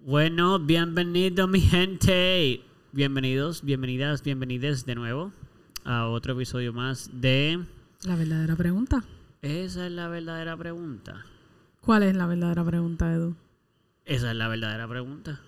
Bueno, bienvenido mi gente. Bienvenidos, bienvenidas, bienvenidas de nuevo a otro episodio más de... La verdadera pregunta. Esa es la verdadera pregunta. ¿Cuál es la verdadera pregunta, Edu? Esa es la verdadera pregunta.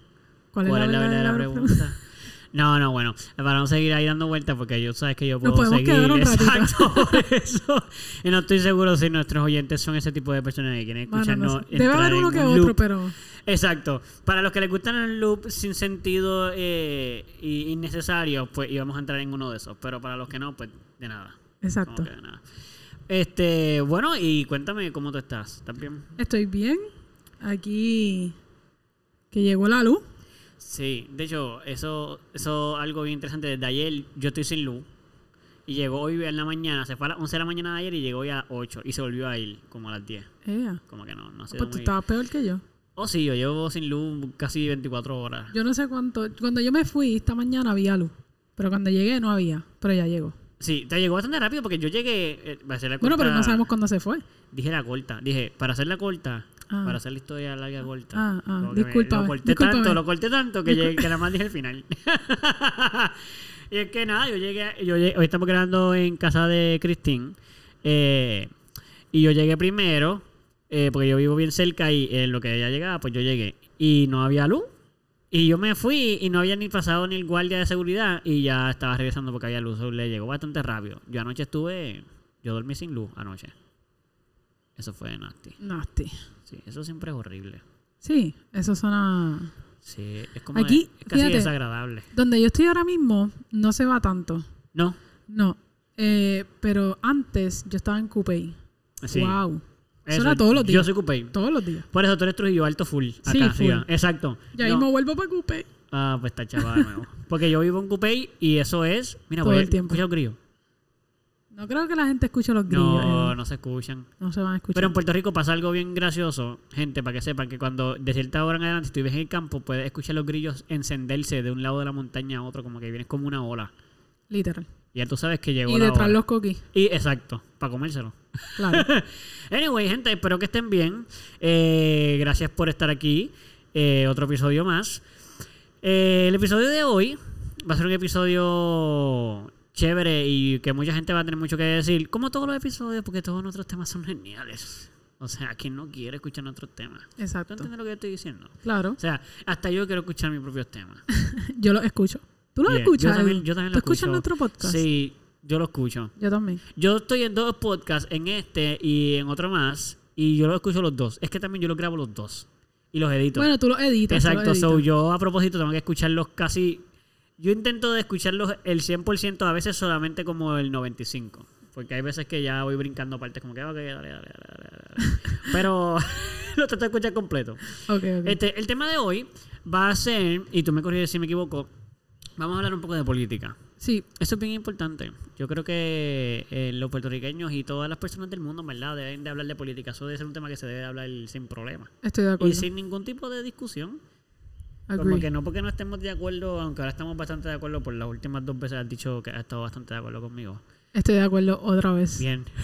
¿Cuál, ¿Cuál es la verdadera, pregunta? No, no, bueno, para no seguir ahí dando vueltas porque yo sabes que yo puedo podemos seguir un exacto eso. Y no estoy seguro si nuestros oyentes son ese tipo de personas que quieren no escucharnos sé. Debe entrar haber uno que otro, pero Exacto. Para los que les gustan el loop sin sentido eh, y innecesario, pues íbamos a entrar en uno de esos. Pero para los que no, pues de nada. exacto. Que de nada. Este, bueno, y cuéntame cómo tú estás. ¿Estás bien? Estoy bien. Aquí que llegó la luz. Sí, de hecho, eso eso algo bien interesante. Desde ayer yo estoy sin luz. Y llegó hoy en la mañana, se fue a las 11 de la mañana de ayer y llegó hoy a las 8 y se volvió a ir como a las 10. Ea. Como que no, no sé. Pues tú estabas peor que yo. Oh, sí, yo llevo sin luz casi 24 horas. Yo no sé cuánto. Cuando yo me fui esta mañana había luz. Pero cuando llegué no había. Pero ya llegó. Sí, te llegó bastante rápido porque yo llegué. eh, va a ser la Bueno, pero corta- no sabemos cuándo se fue. Dije la corta. Dije, para hacer la corta, Ah. para hacer la historia larga corta. Ah, ah, que me- discúlpame, Lo corté discúlpame. tanto, lo corté tanto que, llegué- que nada más dije el final. y es que nada, yo llegué, yo llegué- hoy estamos grabando en casa de Cristín. eh, y yo llegué primero, eh, porque yo vivo bien cerca y en lo que ella llegaba, pues yo llegué. Y no había luz. Y yo me fui y no había ni pasado ni el guardia de seguridad y ya estaba regresando porque había luz. Le llegó bastante rápido. Yo anoche estuve, yo dormí sin luz anoche. Eso fue nasty. Nasty. Sí, eso siempre es horrible. Sí, eso suena. Sí, es como Aquí, es casi fíjate. desagradable. Donde yo estoy ahora mismo no se va tanto. No, No. Eh, pero antes yo estaba en Coupey. sí. Wow. Eso, Eso era todos los Yo días. soy Coupey. Todos los días. Por eso tú eres Trujillo Alto full. Acá Sí, full. Exacto. Ya No. mismo vuelvo para Coupey. Ah, pues está chaval de nuevo. Porque yo vivo en Coupey y eso es. Mira, Todo el tiempo. escucha los grillos. No creo que la gente escuche los grillos. No, eh. no se escuchan. No se van a escuchar. Pero en Puerto Rico pasa algo bien gracioso, gente, para que sepan que cuando de cierta hora en adelante, si tú vives en el campo, puedes escuchar los grillos encenderse de un lado de la montaña a otro, como que vienes como una ola. Literal. Y ya tú sabes que llegó Y la detrás hora. los coquis. Y exacto, para comérselo. Claro. Anyway, gente, espero que estén bien. Eh, gracias por estar aquí. Eh, otro episodio más. El episodio de hoy va a ser un episodio chévere y que mucha gente va a tener mucho que decir, como todos los episodios, porque todos nuestros temas son geniales. O sea, quien no quiere escuchar nuestros temas. ¿Tú Exacto. entiendes lo que yo estoy diciendo? Claro. O sea, hasta yo quiero escuchar mis propios temas. Yo los escucho. ¿Tú los escuchas? Yo también, yo también ¿Tú lo escuchas escucho. nuestro podcast? Sí, yo lo escucho. Yo también. Yo estoy en dos podcasts, en este y en otro más, y yo los escucho los dos. Es que también yo los grabo los dos y los edito. Bueno, tú los editas. tú los Exacto, so editas. yo a propósito tengo que escucharlos casi... Yo intento de escucharlos el 100%, a veces solamente como el 95%. Porque hay veces que ya voy brincando partes como que, ok, dale, dale, dale, dale, dale, dale". Pero lo trato de escuchar completo. Ok, ok. Este, el tema de hoy va a ser, y tú me corriges si me equivoco, vamos a hablar un poco de política. Sí, Eso es bien importante. Yo creo que eh, los puertorriqueños y todas las personas del mundo, en ¿verdad? Deben de hablar de política. Eso debe ser un tema que se debe hablar sin problema. estoy de Y acuerdo. sin ningún tipo de discusión. Como Agree. que no porque no estemos de acuerdo, aunque ahora estamos bastante de acuerdo, por las últimas dos veces has dicho que has estado bastante de acuerdo conmigo. Estoy de acuerdo otra vez. Bien.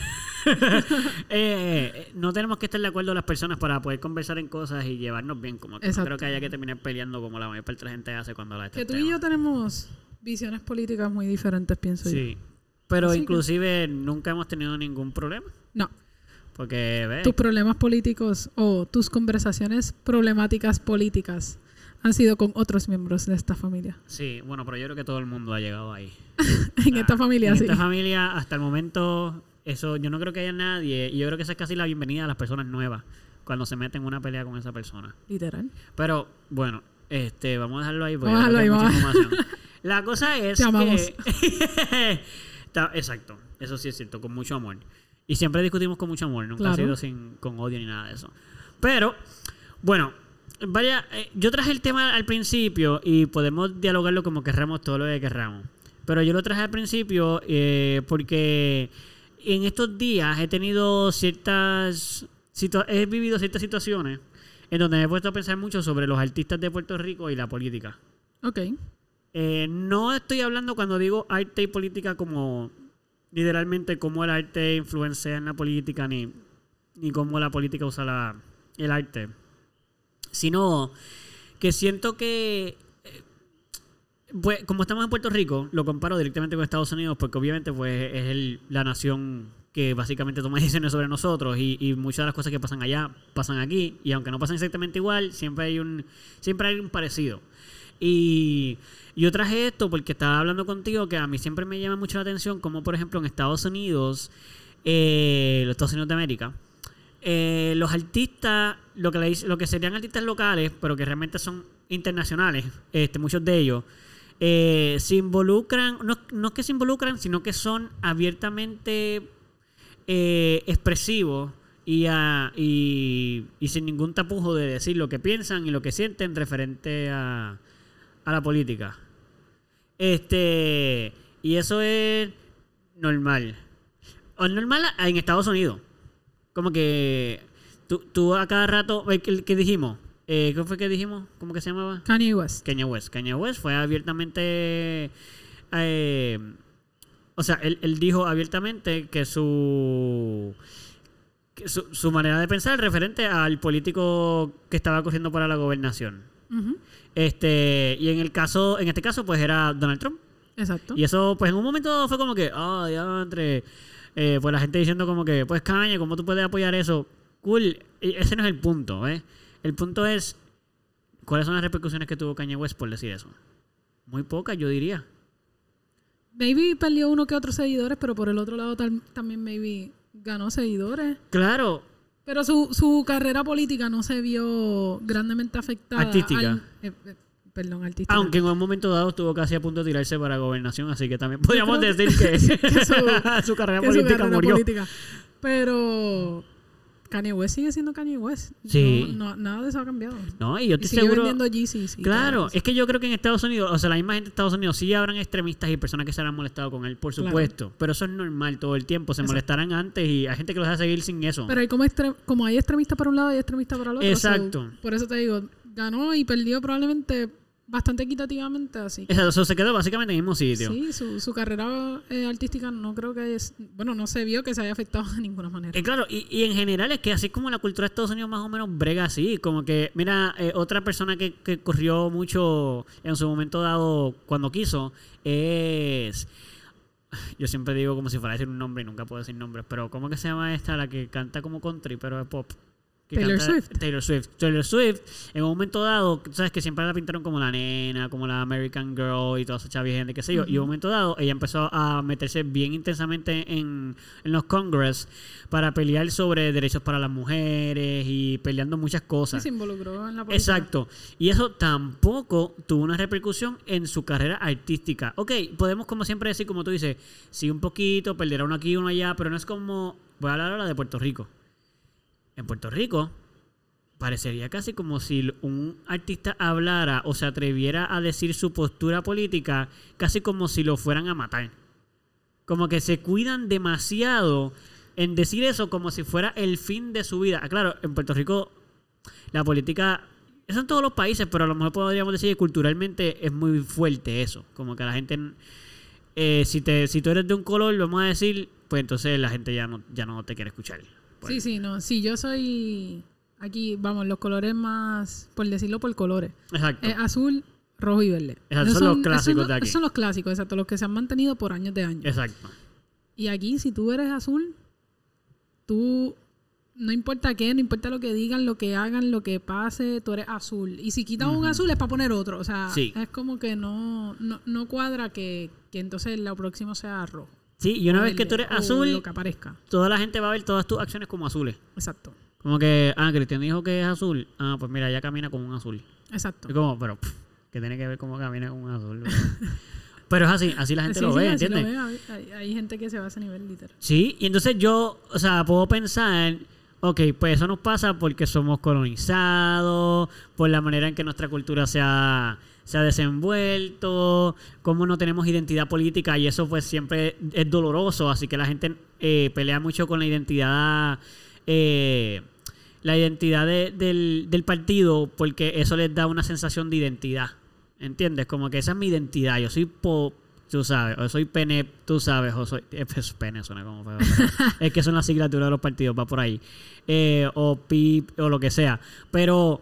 Eh, eh, no tenemos que estar de acuerdo las personas para poder conversar en cosas y llevarnos bien. Como que no creo que haya que terminar peleando como la mayor parte de la gente hace cuando este Que tú y yo tenemos visiones políticas muy diferentes, pienso yo. Sí. Pero Así que- inclusive nunca hemos tenido ningún problema. No, Porque, ve, tus problemas políticos o tus conversaciones problemáticas políticas han sido con otros miembros de esta familia. Sí, bueno, pero yo creo que todo el mundo ha llegado ahí. en Ah, esta familia, en sí. esta familia, hasta el momento, eso yo no creo que haya nadie. Y yo creo que esa es casi la bienvenida a las personas nuevas cuando se meten en una pelea con esa persona. Literal. Pero, bueno, este, vamos a dejarlo ahí porque Vamos a dejarlo ahí, información. La cosa es Te amamos. que... Exacto, eso sí es cierto, con mucho amor. Y siempre discutimos con mucho amor, nunca ha Claro. sido sin, con odio ni nada de eso. Pero, bueno, vaya, eh, yo traje el tema al principio y podemos dialogarlo como querramos, todo lo que querramos. Pero yo lo traje al principio eh, porque en estos días he tenido ciertas... he vivido ciertas situaciones en donde me he puesto a pensar mucho sobre los artistas de Puerto Rico y la política. Ok. Eh, no estoy hablando cuando digo arte y política como literalmente cómo el arte influencia en la política ni, ni cómo la política usa la, el arte, sino que siento que eh, pues, como estamos en Puerto Rico, lo comparo directamente con Estados Unidos porque obviamente pues es el- la nación que básicamente toma decisiones sobre nosotros y, muchas de las cosas que pasan allá pasan aquí y aunque no pasan exactamente igual, siempre hay un siempre hay un parecido. Y yo traje esto porque estaba hablando contigo que a mí siempre me llama mucho la atención como por ejemplo en Estados Unidos, eh, los Estados Unidos de América, eh, los artistas, lo que, lo que serían artistas locales, pero que realmente son internacionales, este, muchos de ellos, eh, se involucran, no, no es que se involucran, sino que son abiertamente eh, expresivos y, a- y, y sin ningún tapujo de decir lo que piensan y lo que sienten referente a, a la política. Este, y eso es normal. O normal en Estados Unidos. Como que tú, tú a cada rato, ¿qué, qué dijimos? Eh, ¿Qué fue que dijimos? ¿Cómo que se llamaba? Kanye West. Kanye West. Kanye West fue abiertamente. eh, o sea, él, él dijo abiertamente que su, que su. su manera de pensar referente al político que estaba corriendo para la gobernación. Este, y en el caso, en este caso, pues era Donald Trump. Exacto. Y eso, pues en un momento fue como que, ah, ya entre. Eh, pues la gente diciendo como que, pues Kanye, ¿cómo tú puedes apoyar eso? Cool. Ese no es el punto, ¿eh? El punto es, ¿cuáles son las repercusiones que tuvo Kanye West por decir eso? Muy pocas, yo diría. Maybe perdió uno que otros seguidores, pero por el otro lado tal- también maybe ganó seguidores. Claro, Pero su, su carrera política no se vio grandemente afectada. Artística. al- eh, eh, perdón, artística. aunque en un momento dado estuvo casi a punto de tirarse para gobernación, así que también podríamos decir que, que su- su, carrera que su política carrera murió. política. Pero Kanye West sigue siendo Kanye West. Sí. No, no- nada de eso ha cambiado. No, y yo Y estoy sigue seguro... vendiendo Yeezys. y Claro, es que yo creo que en Estados Unidos, o sea, la misma gente de Estados Unidos, sí habrán extremistas y personas que se habrán molestado con él, por Claro. supuesto. Pero eso es normal todo el tiempo. Se Exacto. molestarán antes y hay gente que los deja seguir sin eso. Pero hay como, como hay extremistas para un lado y extremistas para el otro. Exacto. por eso te digo, ganó y perdió probablemente bastante equitativamente así. que- Eso, se quedó básicamente en el mismo sitio. Sí, su, su carrera eh, artística no creo que es... Bueno, no se vio que se haya afectado de ninguna manera. Eh, claro, y, y en general es que así como la cultura de Estados Unidos más o menos brega así, como que, mira, eh, otra persona que, que corrió mucho en su momento dado cuando quiso es... Yo siempre digo como si fuera a decir un nombre y nunca puedo decir nombres, pero ¿cómo que se llama esta? La que canta como country, pero es pop. Taylor Swift. Taylor Swift. Taylor Swift, en un momento dado, sabes que siempre la pintaron como la nena, como la American Girl y toda esa chavi gente, qué sé yo. Y en un momento dado, ella empezó a meterse bien intensamente en, en los Congress para pelear sobre derechos para las mujeres y peleando muchas cosas. se involucró en la política. Exacto. Y eso tampoco tuvo una repercusión en su carrera artística. Ok, podemos como siempre decir, como tú dices, sí un poquito, perderá uno aquí, uno allá, pero no es como... Voy a hablar ahora de Puerto Rico. En Puerto Rico parecería casi como si un artista hablara o se atreviera a decir su postura política, casi como si lo fueran a matar. Como que se cuidan demasiado en decir eso como si fuera el fin de su vida. Ah, Claro, en Puerto Rico la política, eso en todos los países, pero a lo mejor podríamos decir que culturalmente es muy fuerte eso. Como que la gente, eh, si, te, si tú eres de un color, vamos a decir, pues entonces la gente ya no, ya no te quiere escuchar. Sí, sí, no. Sí, yo soy... Aquí, vamos, los colores más... Por decirlo por colores. Exacto. Eh, azul, rojo y verde. Exacto, Esos son los esos clásicos de aquí. esos son los clásicos, exacto. Los que se han mantenido por años de años. Exacto. Y aquí, si tú eres azul, tú, no importa qué, no importa lo que digan, lo que hagan, lo que pase, tú eres azul. Y si quitan un azul es para poner otro. O sea, Sí. es como que no, no, no cuadra que, que entonces lo próximo sea rojo. Sí, y una o vez que tú eres azul, Lo que aparezca. toda la gente va a ver todas tus acciones como azules. Exacto. Como que, ah, Cristian dijo que es azul. Ah, pues mira, ella camina como un azul. Exacto. Es como, pero, pff, ¿qué tiene que ver cómo camina como un azul? pero es así, así la gente Sí, lo sí, ve, así lo ¿entiendes? Hay, hay gente que se va a ese nivel literal. Sí, y entonces yo, o sea, puedo pensar, ok, pues eso nos pasa porque somos colonizados, por la manera en que nuestra cultura se ha, se ha desenvuelto, cómo no tenemos identidad política y eso pues siempre es doloroso, así que la gente eh, pelea mucho con la identidad, eh, la identidad de- del, partido porque eso les da una sensación de identidad, ¿entiendes? Como que esa es mi identidad, yo soy po Tú sabes, o soy pene, tú sabes, o soy. eh, pues, pene suena como feo. es que son las siglaturas de los partidos, va por ahí. Eh, o PIP, o lo que sea. Pero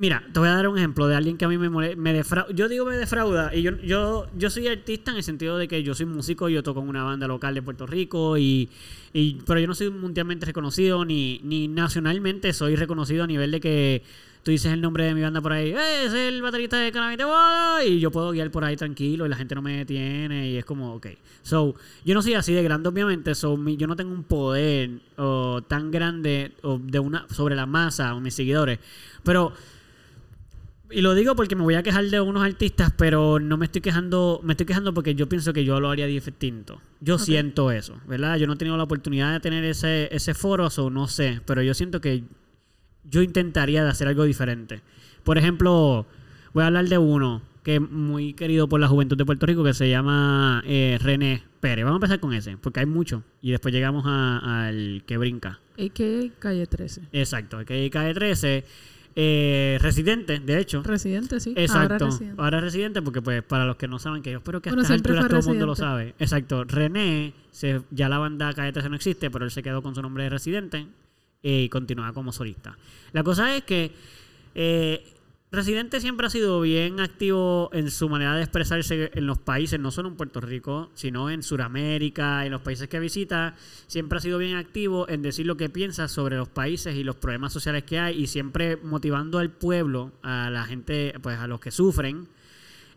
Mira, te voy a dar un ejemplo de alguien que a mí me, me defrauda. Yo digo me defrauda y yo, yo, yo soy artista en el sentido de que yo soy músico yo toco en una banda local de Puerto Rico y, y- pero yo no soy mundialmente reconocido ni, ni nacionalmente soy reconocido a nivel de que tú dices el nombre de mi banda por ahí, "Eh, es el baterista de Boy", y yo puedo guiar por ahí tranquilo y la gente no me detiene y es como, ok. So, yo no soy así de grande obviamente, so, mi- yo no tengo un poder tan grande o, de una sobre la masa o mis seguidores, pero y lo digo porque me voy a quejar de unos artistas, pero no me estoy quejando, me estoy quejando porque yo pienso que yo lo haría distinto. Yo siento eso, ¿verdad? Yo no he tenido la oportunidad de tener ese, ese foro, o no sé, pero yo siento que yo intentaría de hacer algo diferente. Por ejemplo, voy a hablar de uno que es muy querido por la juventud de Puerto Rico que se llama eh, René Pérez. Vamos a empezar con ese, porque hay mucho. Y después llegamos al que brinca. A.K.A. Calle 13. Exacto, que cae 13. Eh, residente, de hecho. Residente, sí. Exacto. Ahora residente. Ahora residente, porque pues para los que no saben, que yo espero que a Bueno, estas alturas todo el mundo lo sabe. Exacto. René, se, ya la banda 13 no existe, pero él se quedó con su nombre de residente eh, y continúa como solista. La cosa es que eh, Residente siempre ha sido bien activo en su manera de expresarse en los países, no solo en Puerto Rico, sino en Sudamérica, en los países que visita. Siempre ha sido bien activo en decir lo que piensa sobre los países y los problemas sociales que hay y siempre motivando al pueblo, a la gente, pues a los que sufren,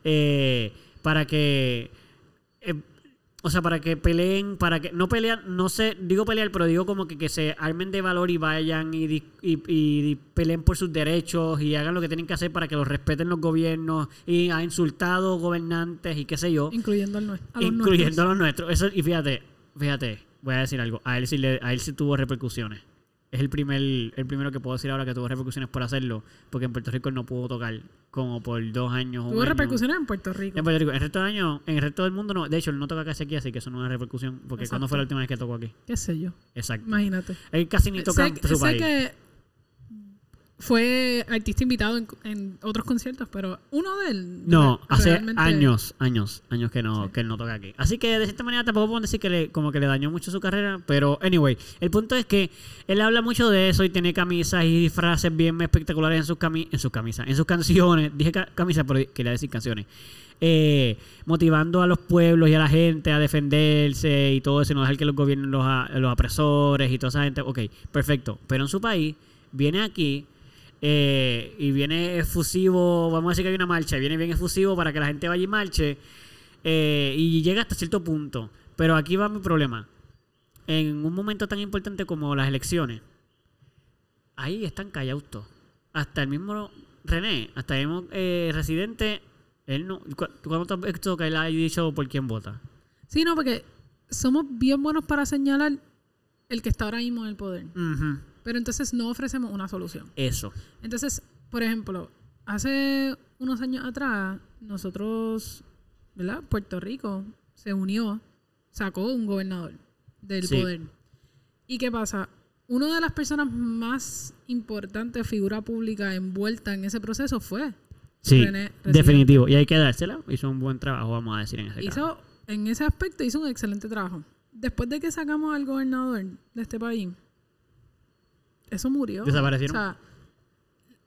eh, para que o sea, para que peleen, para que no pelean, no sé, digo pelear, pero digo como que, que se armen de valor y vayan y, y, y peleen por sus derechos y hagan lo que tienen que hacer para que los respeten los gobiernos y ha insultado gobernantes y qué sé yo, Incluyendo al nue- a los incluyendo nuestros. a los nuestros. Eso, y fíjate, fíjate, voy a decir algo, a él sí, le, a él sí tuvo repercusiones. Es el primer el primero que puedo decir ahora que tuvo repercusiones por hacerlo, porque en Puerto Rico él no pudo tocar como por dos años. un Tuvo repercusiones en Puerto Rico. En Puerto Rico. En el resto del año, en el resto del mundo no. De hecho, él no toca casi aquí, así que eso no es una repercusión. Porque Exacto. ¿cuándo fue la última vez que tocó aquí? ¿Qué sé yo? Exacto. Imagínate. Él casi ni toca sé en su sé país. que fue artista invitado en, en otros conciertos, pero uno de él. No, hace realmente- años, años, años que no, Sí. que él no toca aquí. Así que de cierta manera tampoco podemos decir que le, como que le dañó mucho su carrera, pero anyway, el punto es que él habla mucho de eso y tiene camisas y frases bien espectaculares en sus cami en sus camisas, en sus canciones. Dije ca- camisas, pero quería decir canciones. Eh, motivando a los pueblos y a la gente a defenderse y todo eso, y no dejar que los gobiernos los, a- los apresores y toda esa gente. Ok, perfecto. Pero en su país, viene aquí eh, y viene efusivo, vamos a decir que hay una marcha, viene bien efusivo para que la gente vaya y marche, eh, y llega hasta cierto punto. Pero aquí va mi problema. En un momento tan importante como las elecciones, ahí están callados todos. Hasta el mismo René, hasta el mismo eh, residente, él no. ¿cu- ¿Cuándo has visto que él haya dicho por quién vota? Sí, no, porque somos bien buenos para señalar el que está ahora mismo en el poder. Ujú, Pero entonces no ofrecemos una solución. Eso. Entonces, por ejemplo, hace unos años atrás, nosotros, ¿verdad? Puerto Rico se unió, sacó un gobernador del Sí. poder. ¿Y qué pasa? Una de las personas más importantes, figura pública envuelta en ese proceso fue Sí, René definitivo. Y hay que dársela. Hizo un buen trabajo, vamos a decir en ese caso. hizo, en ese aspecto hizo un excelente trabajo. Después de que sacamos al gobernador de este país, eso murió. Desaparecieron. O sea,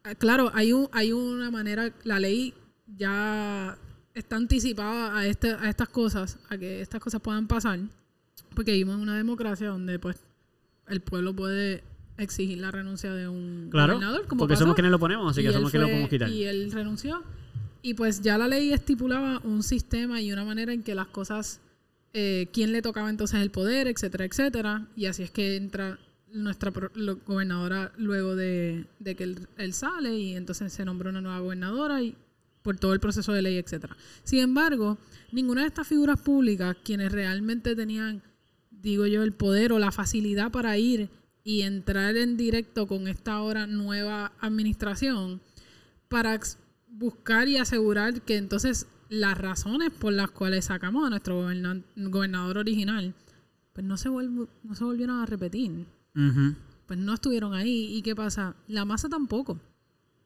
eh, claro, hay, un, hay una manera, la ley ya está anticipada a, este, a estas cosas, a que estas cosas puedan pasar, porque vivimos en una democracia donde pues el pueblo puede exigir la renuncia de un Claro, gobernador, como porque pasó. somos quienes lo ponemos, así que somos quienes lo podemos quitar. Y él renunció. Y pues ya la ley estipulaba un sistema y una manera en que las cosas, eh, quién le tocaba entonces el poder, etcétera, etcétera. Y así es que entra nuestra lo- gobernadora luego de, que él, sale y entonces se nombró una nueva gobernadora y por todo el proceso de ley, etcétera. Sin embargo, ninguna de estas figuras públicas, quienes realmente tenían, digo yo, el poder o la facilidad para ir y entrar en directo con esta ahora nueva administración, para buscar y asegurar que entonces las razones por las cuales sacamos a nuestro gobernador original, pues no se, no se volvieron a repetir. Ujú. Pues no estuvieron ahí. ¿Y qué pasa? La masa tampoco.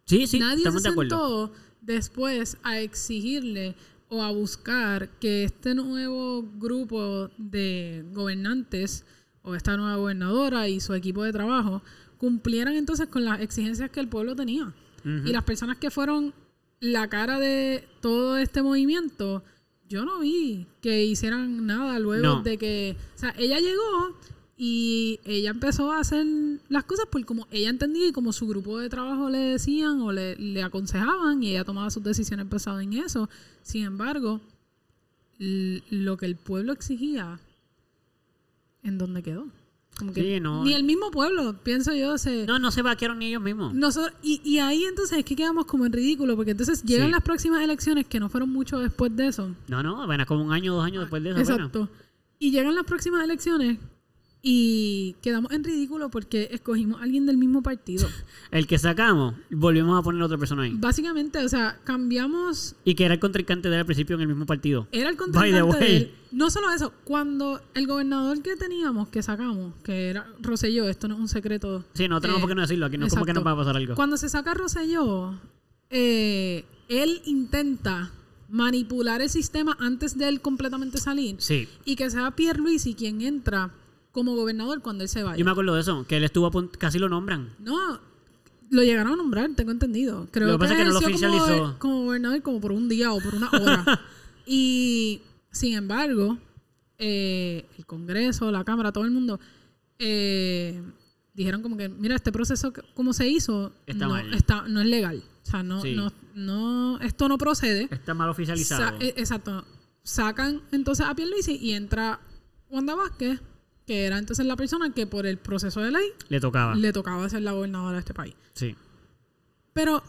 Sí, sí, Nadie se de sentó después a exigirle o a buscar que este nuevo grupo de gobernantes o esta nueva gobernadora y su equipo de trabajo cumplieran entonces con las exigencias que el pueblo tenía. Y las personas que fueron la cara de todo este movimiento, yo no vi que hicieran nada luego No. de que... O sea, ella llegó y ella empezó a hacer las cosas por como ella entendía y como su grupo de trabajo le decían o le, le aconsejaban y ella tomaba sus decisiones basadas en eso. Sin embargo, lo que el pueblo exigía, ¿en dónde quedó? Como que Sí, no. Ni el mismo pueblo, pienso yo, se... No, no se vaquearon ni ellos mismos. Nosotros, y, y ahí entonces es que quedamos como en ridículo, porque entonces llegan Sí. las próximas elecciones, que no fueron mucho después de eso. No, no, apenas como un año dos años después de eso. Exacto. Y llegan las próximas elecciones y quedamos en ridículo porque escogimos a alguien del mismo partido. El que sacamos, volvimos a poner a otra persona ahí. Básicamente, o sea, cambiamos. Y que era el contrincante de él al principio en el mismo partido. Era el contrincante de él. No solo eso, cuando el gobernador que teníamos, que sacamos, que era Rosselló, esto no es un secreto. Sí, no tenemos eh, por qué no decirlo aquí. No es como que nos va a pasar algo. Cuando se saca Rosselló, eh, él intenta manipular el sistema antes de él completamente salir Sí. y que sea Pierluisi quien entra como gobernador cuando él se vaya. Yo me acuerdo de eso, que él estuvo a punto, casi lo nombran. No, lo llegaron a nombrar, tengo entendido. Creo Lo que pasa es que no lo como, oficializó. gober- como gobernador como por un día o por una hora. y sin embargo, eh, el Congreso, la Cámara, todo el mundo eh, dijeron como que, mira, este proceso como se hizo Está no, mal. está- no es legal. O sea, no, Sí. no, no, esto no procede. Está mal oficializado. Sa- eh, exacto. Sacan entonces a Pierluisi y entra Wanda Vázquez, que era entonces la persona que por el proceso de ley Le tocaba. le tocaba ser la gobernadora de este país. Sí. Pero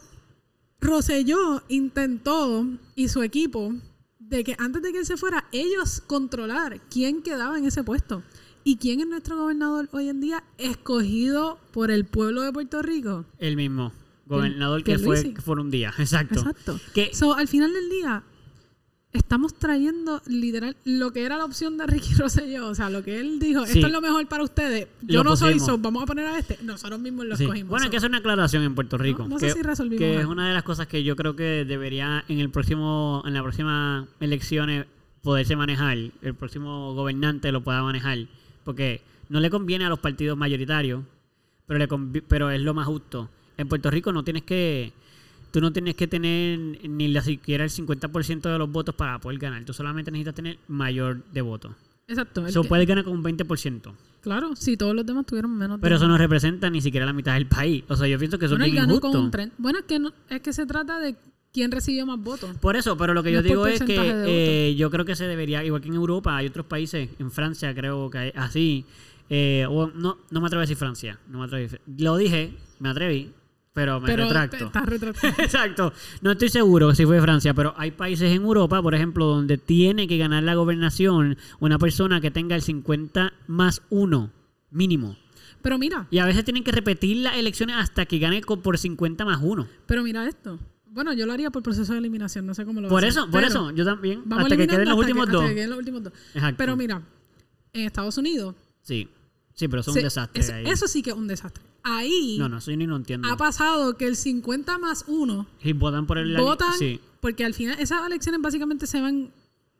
Rosselló intentó y su equipo de que antes de que él se fuera, ellos controlar quién quedaba en ese puesto. ¿Y quién es nuestro gobernador hoy en día escogido por el pueblo de Puerto Rico? El mismo. Gobernador que fue que por un día. Exacto. Exacto. Que- So, al final del día, estamos trayendo literal lo que era la opción de Ricky Rosselló. O sea, lo que él dijo, Sí. esto es lo mejor para ustedes. Yo Lo no soy so, vamos a poner a este. Nosotros mismos lo Sí. escogimos. Bueno, hay So, que hacer una aclaración en Puerto Rico. no sé que, si resolvimos que es una de las cosas que yo creo que debería en el próximo, en la próxima elecciones poderse manejar, el próximo gobernante lo pueda manejar, porque no le conviene a los partidos mayoritarios, pero le pero es lo más justo. En Puerto Rico no tienes que tú no tienes que tener ni la siquiera el 50% de los votos para poder ganar, tú solamente necesitas tener mayor de votos. Exacto. Eso puedes ganar con un 20%. Claro, si todos los demás tuvieron menos. Pero de- eso no representa ni siquiera la mitad del país. O sea, yo pienso que eso bueno, es bien injusto. con un tren. Bueno, es que, no- es que se trata de quién recibió más votos. Por eso, pero lo que No yo digo es que eh, yo creo que se debería, igual que en Europa, hay otros países, en Francia creo que hay así, eh, o no, no me atrevo a decir Francia, no me atrevo a decir- Lo dije, me atreví, pero me pero retracto. estás retractado. Exacto. No estoy seguro si fue Francia, pero hay países en Europa, por ejemplo, donde tiene que ganar la gobernación una persona que tenga el 50 más 1 mínimo. pero mira, Y a veces tienen que repetir las elecciones hasta que gane por 50 más 1. pero mira esto. Bueno, yo lo haría por proceso de eliminación, no sé cómo lo Por eso, por pero eso, yo también. Vamos hasta que queden los últimos que- dos. hasta que queden los últimos dos. Exacto. Pero mira, en Estados Unidos. Sí, sí, pero se- un desastre. es- ahí. eso sí que es un desastre. Ahí No, no, eso yo ni lo entiendo. ha pasado que el 50 más 1 Y votan por el... votan, Sí. porque al final esas elecciones básicamente se van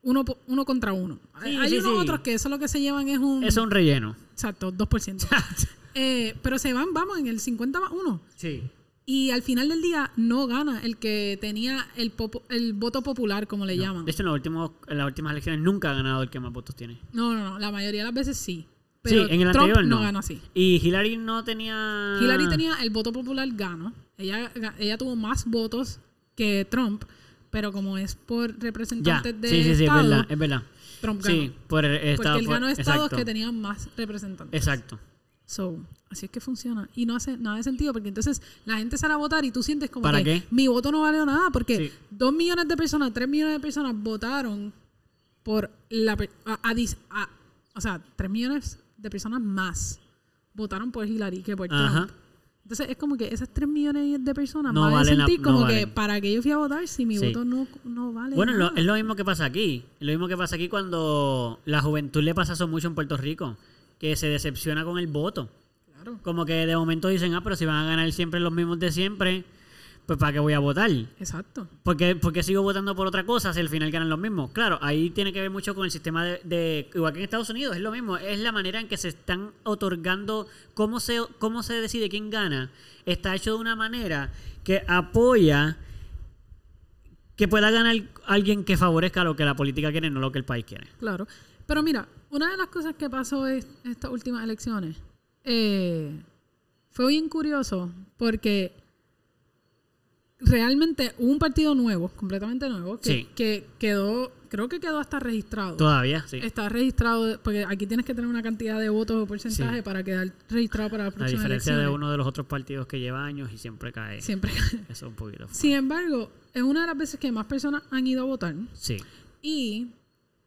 uno, uno contra uno. Sí, Hay sí, unos sí. otros que eso lo que se llevan es un... Eso es un relleno. Exacto, 2%. Eh, pero se van, vamos, en el 50 más 1. sí. Y al final del día no gana el que tenía el, popo- el voto popular, como le llaman. De hecho, en, los últimos, en las últimas elecciones nunca ha ganado el que más votos tiene. No, no, no. La mayoría de las veces sí. Pero sí, en el Trump anterior no. no gana así. Y Hillary no tenía... Hillary tenía el voto popular gano. Ella, ella tuvo más votos que Trump, pero como es por Ya, representantes de sí, sí, sí, es estado, verdad, es verdad. Trump ganó. Sí, por el porque estado... él por- ganó estados exacto, que tenían más representantes. Exacto. So, así es que funciona. Y no hace nada de sentido porque entonces la gente sale a votar y tú sientes como ¿Para que qué? mi voto no valió nada porque Sí. dos millones de personas, tres millones de personas votaron por la... per- a- a dis- a- o sea, tres millones de personas más votaron por Hillary que por Ajá. Trump. Entonces es como que esas tres millones de personas No van a la- sentir no como que valen. para que yo fui a votar si mi Sí. voto no, no vale Bueno, lo- nada. es lo mismo que pasa aquí. Es lo mismo que pasa aquí cuando la juventud le pasa eso mucho en Puerto Rico. Que se decepciona con el voto. Claro. Como que de momento dicen, ah, pero si van a ganar siempre los mismos de siempre, pues ¿para qué voy a votar? Exacto. ¿Por qué, por qué sigo votando por otra cosa si al final ganan los mismos? Claro, ahí tiene que ver mucho con el sistema de, de- Igual que en Estados Unidos, es lo mismo. Es la manera en que se están otorgando... Cómo se, cómo se decide quién gana. Está hecho de una manera que apoya que pueda ganar alguien que favorezca lo que la política quiere, no lo que el país quiere. Claro. Pero mira, una de las cosas que pasó en estas últimas elecciones eh, fue bien curioso porque realmente hubo un partido nuevo, completamente nuevo, que, Sí. que quedó, creo que quedó hasta registrado. Todavía, sí. Está registrado, porque aquí tienes que tener una cantidad de votos o porcentaje Sí. para quedar registrado para las A próximas diferencia de uno de los otros partidos que lleva años y siempre cae. Siempre. Eso es un poquito. Sin embargo, es una de las veces que más personas han ido a votar. Sí. Y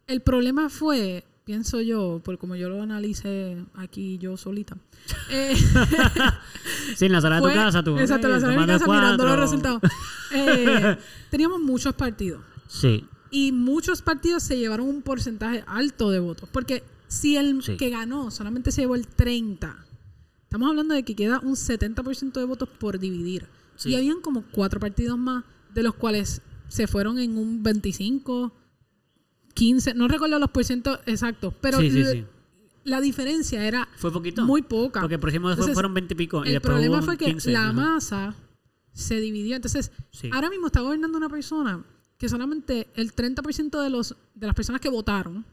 el problema fue, pienso yo, por como yo lo analicé aquí yo solita. eh, Sí, en la sala de tu casa, tú. Exacto, en la sala de mi casa mirando los cuatro. resultados. Eh, teníamos muchos partidos. Sí. Y muchos partidos se llevaron un porcentaje alto de votos. Porque si el Sí. que ganó solamente se llevó el 30, estamos hablando de que queda un 70% de votos por dividir. Sí. Y habían como cuatro partidos más, de los cuales se fueron en un 25, 15, no recuerdo los porcientos exactos, pero sí, sí, l- sí. la diferencia era Fue poquito. muy poca. Porque próximo fue- Entonces, fueron 20 y pico. y el problema fue que 15, la masa se dividió. Entonces, ahora mismo está gobernando una persona que solamente el 30% de, los, de las personas que votaron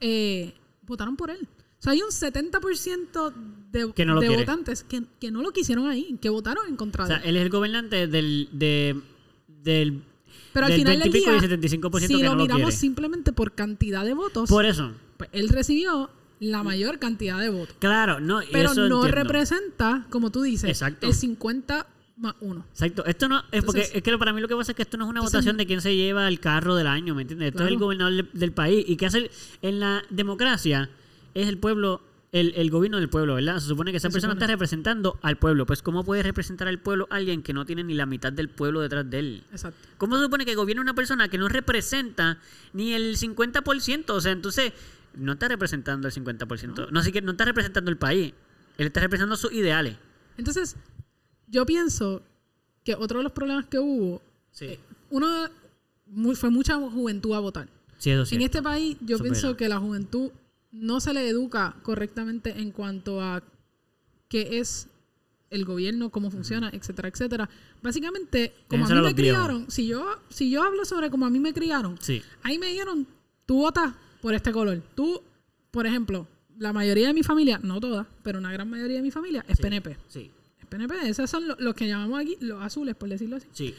eh, votaron por él. O sea, hay un 70% de, Que no lo de votantes que, que no lo quisieron ahí, que votaron en contra O de sea, él. él es el gobernante del, de, del, Pero al del final 20 del y pico día, y 75% si que lo no miramos simplemente por cantidad de votos, Por eso. pues él recibió la mayor cantidad de votos. Claro, no, y Pero eso no entiendo. representa, como tú dices, Exacto. el 50 más 1. Exacto, esto no es porque es que para mí lo que pasa es que esto no es una Entonces- votación de quién se lleva el carro del año, ¿me entiendes? Esto es el Claro. gobernador del, del país y que hace el- en la democracia es el pueblo, el, el gobierno del pueblo, ¿verdad? Se supone que esa Se persona supone. está representando al pueblo, pues ¿cómo puede representar al pueblo alguien que no tiene ni la mitad del pueblo detrás de él? Exacto. ¿Cómo se supone que gobierna una persona que no representa ni el 50%? O sea, entonces no está representando el 50%, no, así que no está representando el país, él está representando sus ideales. Entonces, yo pienso que otro de los problemas que hubo, Sí, uno mu- fue mucha juventud a votar. sí, eso sí. En este país, yo pienso que la juventud no se le educa correctamente en cuanto a qué es el gobierno, cómo funciona, etcétera, etcétera. Básicamente, como a mí me los viejos. criaron, si yo, si yo hablo sobre cómo a mí me criaron, Sí. ahí me dijeron, tú votas por este color. Tú, por ejemplo, la mayoría de mi familia, no toda, pero una gran mayoría de mi familia es Sí. PNP. Sí, Es PNP, esos son lo- los que llamamos aquí los azules, por decirlo así. sí.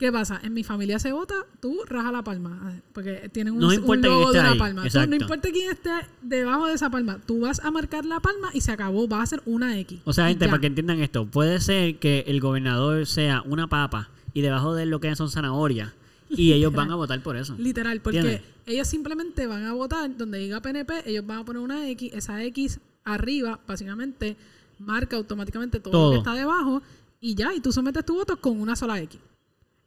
¿Qué pasa? En mi familia se vota, tú raja la palma, porque tienen un, No un logo de ahí, palma. Tú, no importa quién esté debajo de esa palma, tú vas a marcar la palma y se acabó, va a ser una X. O sea, gente, ya. para que entiendan esto, puede ser que el gobernador sea una papa y debajo de él lo que son zanahorias y ellos van a votar por eso. Literal, porque ¿Entiendes? ellos simplemente van a votar donde diga PNP, ellos van a poner una X, esa X arriba, básicamente, marca automáticamente todo, Todo. lo que está debajo y ya, y tú sometes tu voto con una sola X.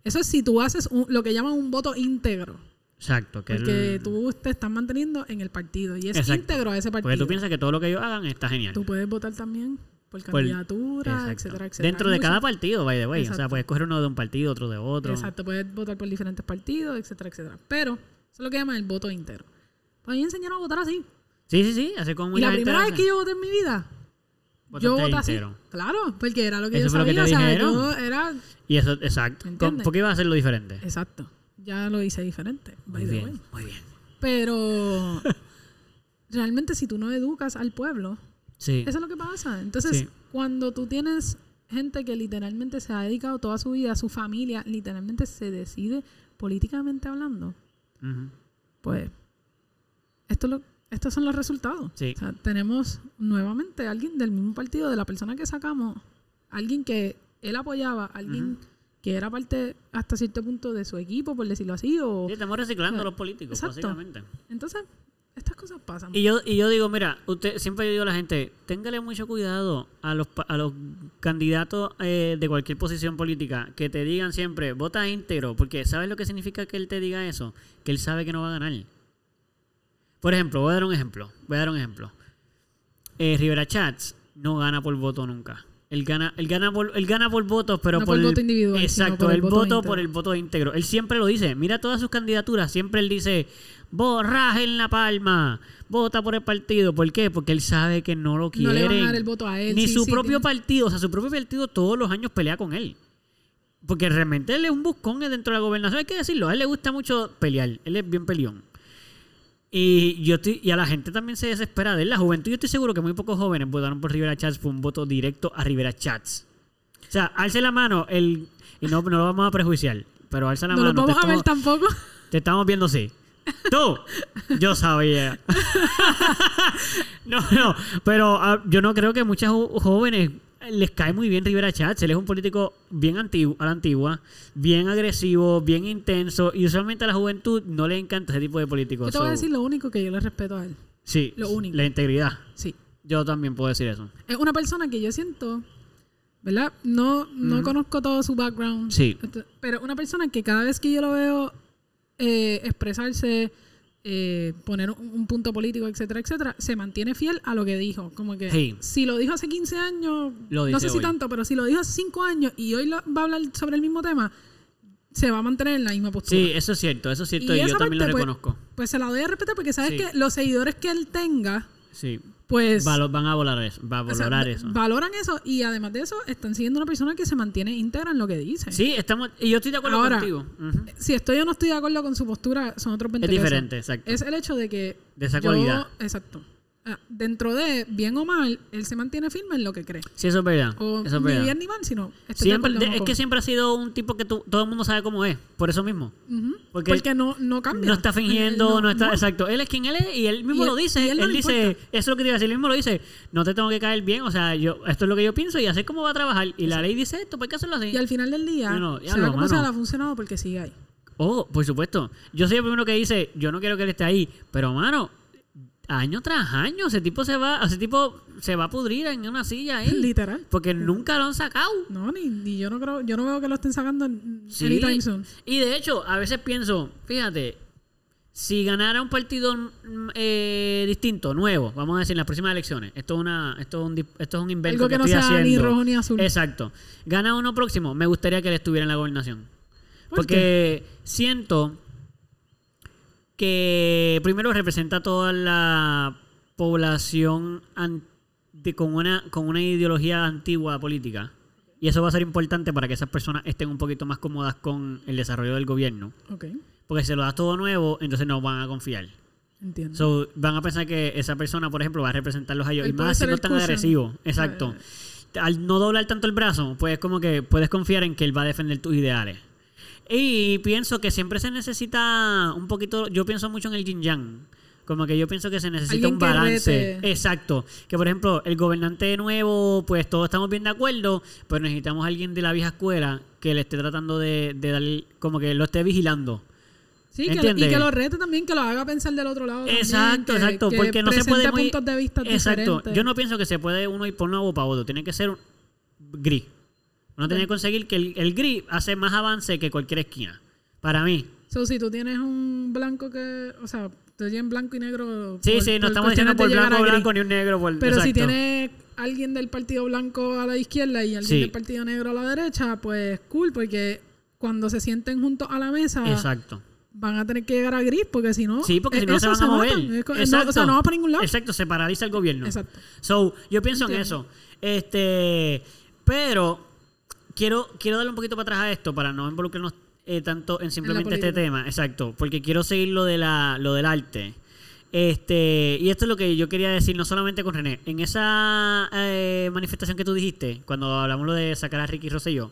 Eso es si tú haces un- lo que llaman un voto íntegro. Exacto. Que Porque el- tú te estás manteniendo en el partido y es Exacto. íntegro a ese partido. Porque tú piensas que todo lo que ellos hagan está genial. Tú puedes votar también por candidatura, Exacto. etcétera, etcétera. Dentro de cada partido, by the way. O sea, puedes coger uno de un partido, otro de otro. Exacto, puedes votar por diferentes partidos, etcétera, etcétera. Pero eso es lo que llaman el voto íntegro. Pues a mí me enseñaron a votar así. Sí, sí, sí. Así como y la primera vez que yo voté en mi vida, yo voté así. íntegro. Claro, porque era lo que Eso yo fue lo que sabía. te o sea, yo era... Y eso, exacto. ¿Por qué iba a hacerlo diferente? Exacto. Ya lo hice diferente. Muy bien, muy bien. Pero realmente si tú no educas al pueblo, Sí. Eso es lo que pasa. Entonces, Sí. cuando tú tienes gente que literalmente se ha dedicado toda su vida, su familia, literalmente se decide políticamente hablando, pues esto es lo- estos son los resultados. Sí. O sea, tenemos nuevamente alguien del mismo partido, de la persona que sacamos, alguien que él apoyaba, alguien que era parte hasta cierto punto de su equipo, por decirlo así, o Sí, estamos reciclando o a los políticos, exacto. básicamente. entonces estas cosas pasan. Y yo, y yo digo, mira, usted siempre digo a la gente, téngale mucho cuidado a los, a los candidatos eh, de cualquier posición política que te digan siempre, vota íntegro, porque ¿sabes lo que significa que él te diga eso? Que él sabe que no va a ganar. Por ejemplo, voy a dar un ejemplo, voy a dar un ejemplo. Eh, Rivera Chats no gana por voto nunca. Él gana, él gana por, él gana por votos, pero No por, por el- voto individual, Exacto, el voto íntegro. por el voto íntegro. Él siempre lo dice. Mira todas sus candidaturas, siempre él dice, borraje en la palma, vota por el partido. ¿Por qué? Porque él sabe que no lo no quieren. le van a dar el voto a él. Ni sí, su sí, propio tiene- partido, o sea, su propio partido todos los años pelea con él. Porque realmente él es un buscón dentro de la gobernación, hay que decirlo. A él le gusta mucho pelear, él es bien peleón. Y, yo estoy, y a la gente también se desespera de él. La juventud, yo estoy seguro que muy pocos jóvenes votaron por Rivera Chats, fue un voto directo a Rivera Chats. O sea, alce la mano, el, y no, no lo vamos a prejuiciar, pero alza la No mano. lo vamos a ver tampoco. te estamos viendo así. Tú, yo sabía. no, no, pero ah, yo no creo que muchos jo- jóvenes les cae muy bien Rivera Chats. Él es un político bien antiguo, a la antigua, bien agresivo, bien intenso. Y usualmente a la juventud no le encanta ese tipo de políticos. Yo te voy a decir lo único que yo le respeto a él. sí, lo único. la integridad. Sí. Yo también puedo decir eso. Es una persona que yo siento, ¿verdad? No, no conozco todo su background. Sí. Pero una persona que cada vez que yo lo veo eh, expresarse, eh, poner un, un punto político, etcétera, etcétera, se mantiene fiel a lo que dijo. Como que Sí. si lo dijo hace 15 años, Lo no sé si hoy. tanto, pero si lo dijo hace 5 años y hoy lo- va a hablar sobre el mismo tema, se va a mantener en la misma postura. Sí, eso es cierto, eso es cierto. Y Y, yo también lo pues, reconozco. Pues se la doy a respetar porque sabes Sí. que los seguidores que él tenga, Sí. Pues... Valo- van a volar eso. Va a o sea, valorar va- eso. Valoran eso y además de eso están siguiendo una persona que se mantiene íntegra en lo que dice. Sí, estamos. Y yo estoy de acuerdo Ahora, contigo. Ujú. Si estoy o no estoy de acuerdo con su postura, son otros 20 Es pesos. diferente, exacto. Es el hecho de que. De esa yo- cualidad. Exacto. Ah, Dentro de, bien o mal, él se mantiene firme en lo que cree. Sí, eso es verdad. O eso es ni verdad. bien ni mal, sino. Siempre, de- es que siempre ha sido un tipo que tú- todo el mundo sabe cómo es, por eso mismo. Porque Porque, no, no cambia. No está fingiendo, no, está. Exacto. Él es quien él es y él mismo Y lo dice. él Él, dice, importa. eso es lo que te iba a decir, él mismo lo dice. No te tengo que caer bien, o sea, yo esto es lo que yo pienso y así es como va a trabajar. Y la ley dice esto, pues hay que hacerlo así. Y al final del día, no, sea diablo, como sea, le ha funcionado porque sigue ahí. Oh, por supuesto. Yo soy el primero que dice, yo no quiero que él esté ahí, pero mano, año tras año ese tipo se va, ese tipo se va a pudrir en una silla ahí. Literal. Porque nunca lo han sacado. No, ni, ni yo no creo, yo no veo que lo estén sacando en- Sí. anytime soon. Y de hecho, a veces pienso, fíjate, si ganara un partido mm, eh, distinto, nuevo, vamos a decir, en las próximas elecciones, esto es, una, esto es, un, esto es un invento Algo que no estoy sea ni rojo ni azul. Exacto. Gana uno próximo, me gustaría que él estuviera en la gobernación. ¿Por Porque siento que primero representa toda la población con, una, con una ideología antigua política. Y eso va a ser importante para que esas personas estén un poquito más cómodas con el desarrollo del gobierno. Porque si se lo das todo nuevo, entonces no van a confiar. entiendo. So, van a pensar que esa persona, por ejemplo, va a representarlos a ellos. Y más siendo tan cushion. agresivo. Exacto. Al no doblar tanto el brazo, pues como que puedes confiar en que él va a defender tus ideales. Y pienso que siempre se necesita un poquito. Yo pienso mucho en el yin yang. Como que yo pienso que se necesita un balance. rete. Exacto. Que por ejemplo, el gobernante nuevo, pues todos estamos bien de acuerdo, pero necesitamos a alguien de la vieja escuela que le esté tratando de, de darle, como que lo esté vigilando. Sí, que lo- y que lo rete también, que lo haga pensar del otro lado. también, Exacto, que- exacto, que porque no se puede muy puntos de vista Exacto. diferentes. Yo no pienso que se puede uno ir por un lado para otro, tiene que ser gris. Uno tiene que conseguir que el, el gris hace más avance que cualquier esquina. Para mí. So, si tú tienes un blanco que, o sea, tú en blanco y negro. Sí, por- sí, no estamos diciendo por blanco blanco ni un negro por Pero si exacto. tienes alguien del partido blanco a la izquierda y alguien Sí. del partido negro a la derecha, pues cool, porque cuando se sienten juntos a la mesa Exacto. van a tener que llegar a gris, porque si no. Sí, porque eh, si no se van a mover. co- no, Exacto. o sea, no va para ningún lado. Exacto, se paraliza el gobierno. Exacto. So, yo pienso en eso. Este, pero quiero, quiero darle un poquito para atrás a esto para no involucrarnos eh, tanto en simplemente este tema. Exacto, porque quiero seguir lo, de la, lo del arte. Este, y esto es lo que yo quería decir, no solamente con René. En esa eh, manifestación que tú dijiste, cuando hablamos lo de sacar a Ricky Rosselló,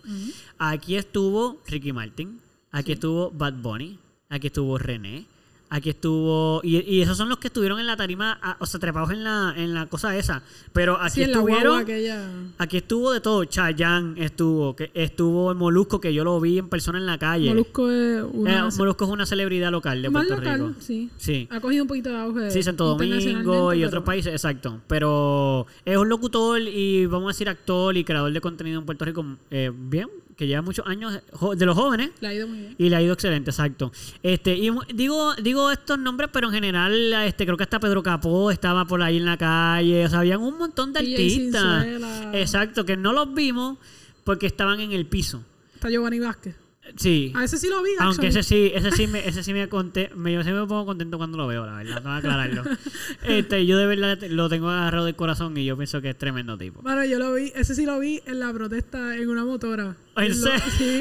aquí estuvo Ricky Martin, aquí estuvo Bad Bunny, aquí estuvo René, aquí estuvo. Y, y esos son los que estuvieron en la tarima, o sea, trepados en la, en la cosa esa. Pero aquí Sí, estuvieron. aquella. Aquí estuvo de todo. Chayanne estuvo, que estuvo el Molusco, que yo lo vi en persona en la calle. Molusco es una. Eh, Molusco es una celebridad local de más Puerto local, Rico. sí. Sí. Ha cogido un poquito de auge. Sí, Santo Domingo y pero- otros países, exacto. Pero es un locutor y vamos a decir actor y creador de contenido en Puerto Rico eh, bien, que lleva muchos años de los jóvenes Le ha ido muy bien. y le ha ido excelente, exacto. Este, y digo, digo estos nombres, pero en general, este, creo que hasta Pedro Capó estaba por ahí en la calle. O sea, habían un montón de artistas. Exacto, que no los vimos porque estaban en el piso. Está Giovanni Vázquez. Sí. A ese sí lo vi, Aunque actually. ese sí, ese sí me, ese sí me conté, me, yo siempre me pongo contento cuando lo veo, la verdad, tengo que aclararlo. este, yo de verdad lo tengo agarrado del corazón y yo pienso que es tremendo tipo. Bueno, yo lo vi, ese sí lo vi en la protesta en una motora. ¿En serio? Sí,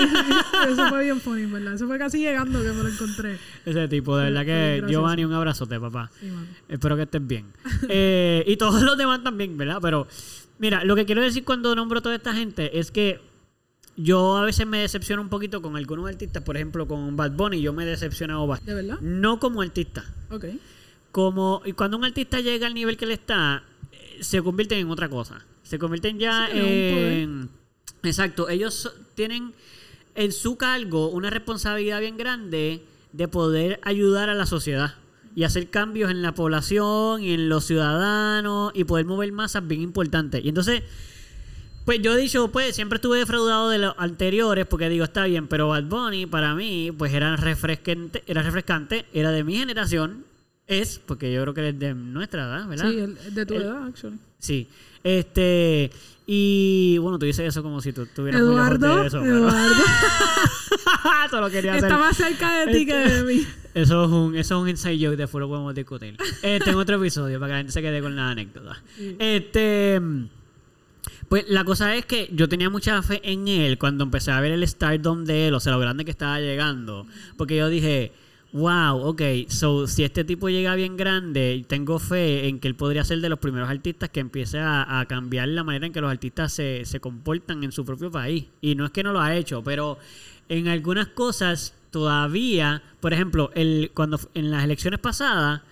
eso fue bien funny, ¿verdad? Eso fue casi llegando que me lo encontré. Ese tipo, de verdad que. Giovanni, un abrazote, papá. Sí. Espero que estés bien. Eh, y todos los demás también, ¿verdad? Pero, mira, lo que quiero decir cuando nombro a toda esta gente es que yo a veces me decepciono un poquito con algunos artistas. Por ejemplo, con Bad Bunny, yo me he decepcionado bastante. ¿De verdad? No como artista. Ok. Como y cuando un artista llega al nivel que él está, eh, se convierten en otra cosa. Se convierten ya Sí, en. Exacto. Ellos tienen en su cargo una responsabilidad bien grande de poder ayudar a la sociedad y hacer cambios en la población y en los ciudadanos y poder mover masas bien importantes. Y entonces, pues yo he dicho, pues siempre estuve defraudado de los anteriores porque digo, está bien, pero Bad Bunny para mí, pues era refrescante, era refrescante, era de mi generación, es, porque yo creo que es de nuestra edad, ¿verdad? Sí, el de tu El- edad, actually. Sí. Este, y bueno, tú dices eso como si tú estuvieras muy lejos Eduardo, de eso. pero- Eduardo, Eso lo quería hacer. está más cerca de ti que de mí. Eso es un, eso es un inside joke, después lo podemos discutir. Este en otro episodio, para que la gente se quede con la anécdota. Este. Pues la cosa es que yo tenía mucha fe en él cuando empecé a ver el stardom de él, o sea, lo grande que estaba llegando. Porque yo dije, wow, ok, so si este tipo llega bien grande, tengo fe en que él podría ser de los primeros artistas que empiece a, a cambiar la manera en que los artistas se, se comportan en su propio país. Y no es que no lo ha hecho, pero en algunas cosas todavía, por ejemplo, el, cuando en las elecciones pasadas,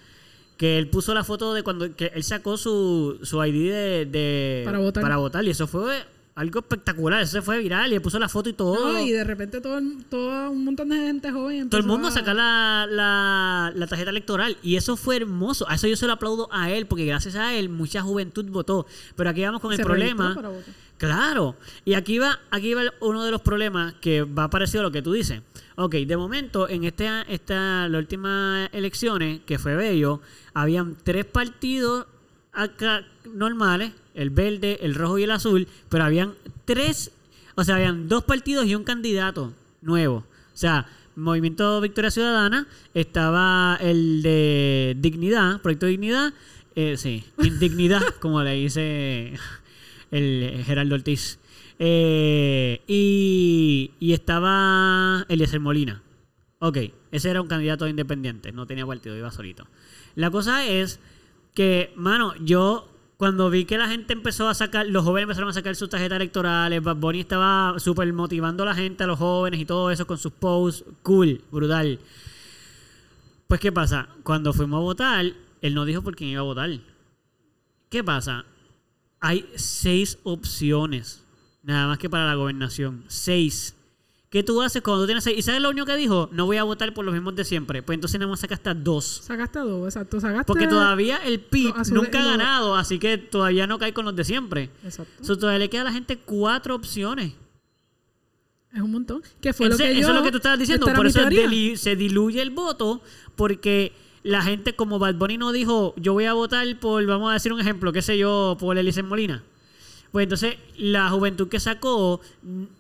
que él puso la foto de cuando que él sacó su, su ID de, de- Para votar. votar y eso fue algo espectacular, eso se fue viral y él puso la foto y todo. No, y de repente todo, todo un montón de gente joven todo el mundo a sacar la, la, la tarjeta electoral y eso fue hermoso. A eso yo se lo aplaudo a él porque gracias a él mucha juventud votó. Pero aquí vamos con el problema. para. Claro. Y aquí va, aquí va uno de los problemas que va parecido a lo que tú dices. Ok, de momento, en este, esta, las últimas elecciones, que fue bello, habían tres partidos normales, el verde, el rojo y el azul, pero habían tres, o sea, habían dos partidos y un candidato nuevo. O sea, Movimiento Victoria Ciudadana, estaba el de Dignidad, Proyecto Dignidad, eh, sí, Indignidad, como le dice el Geraldo Ortiz. Eh, y, y estaba Eliezer Molina. Ok, ese era un candidato independiente, no tenía partido, iba solito. La cosa es que, mano, yo cuando vi que la gente empezó a sacar, los jóvenes empezaron a sacar sus tarjetas electorales, Bad Bunny estaba súper motivando a la gente, a los jóvenes y todo eso con sus posts, cool, brutal. Pues, ¿qué pasa? Cuando fuimos a votar, él no dijo por quién iba a votar. ¿Qué pasa? Hay seis opciones, nada más que para la gobernación. Seis. ¿Qué tú haces cuando tú tienes seis? ¿Y sabes lo único que dijo? No voy a votar por los mismos de siempre. Pues entonces nada más sacaste dos. Sacaste dos, exacto. Sacaste. Porque todavía el PIB nunca ha ganado, así que todavía no cae con los de siempre. Exacto. So, todavía le queda a la gente cuatro opciones. Es un montón. Que fue Entonces, lo que yo. eso es lo que tú estabas diciendo. Por eso se diluye el voto, porque la gente, como Bad Bunny no dijo, yo voy a votar por, vamos a decir un ejemplo, qué sé yo, por Elisen Molina. Pues entonces la juventud que sacó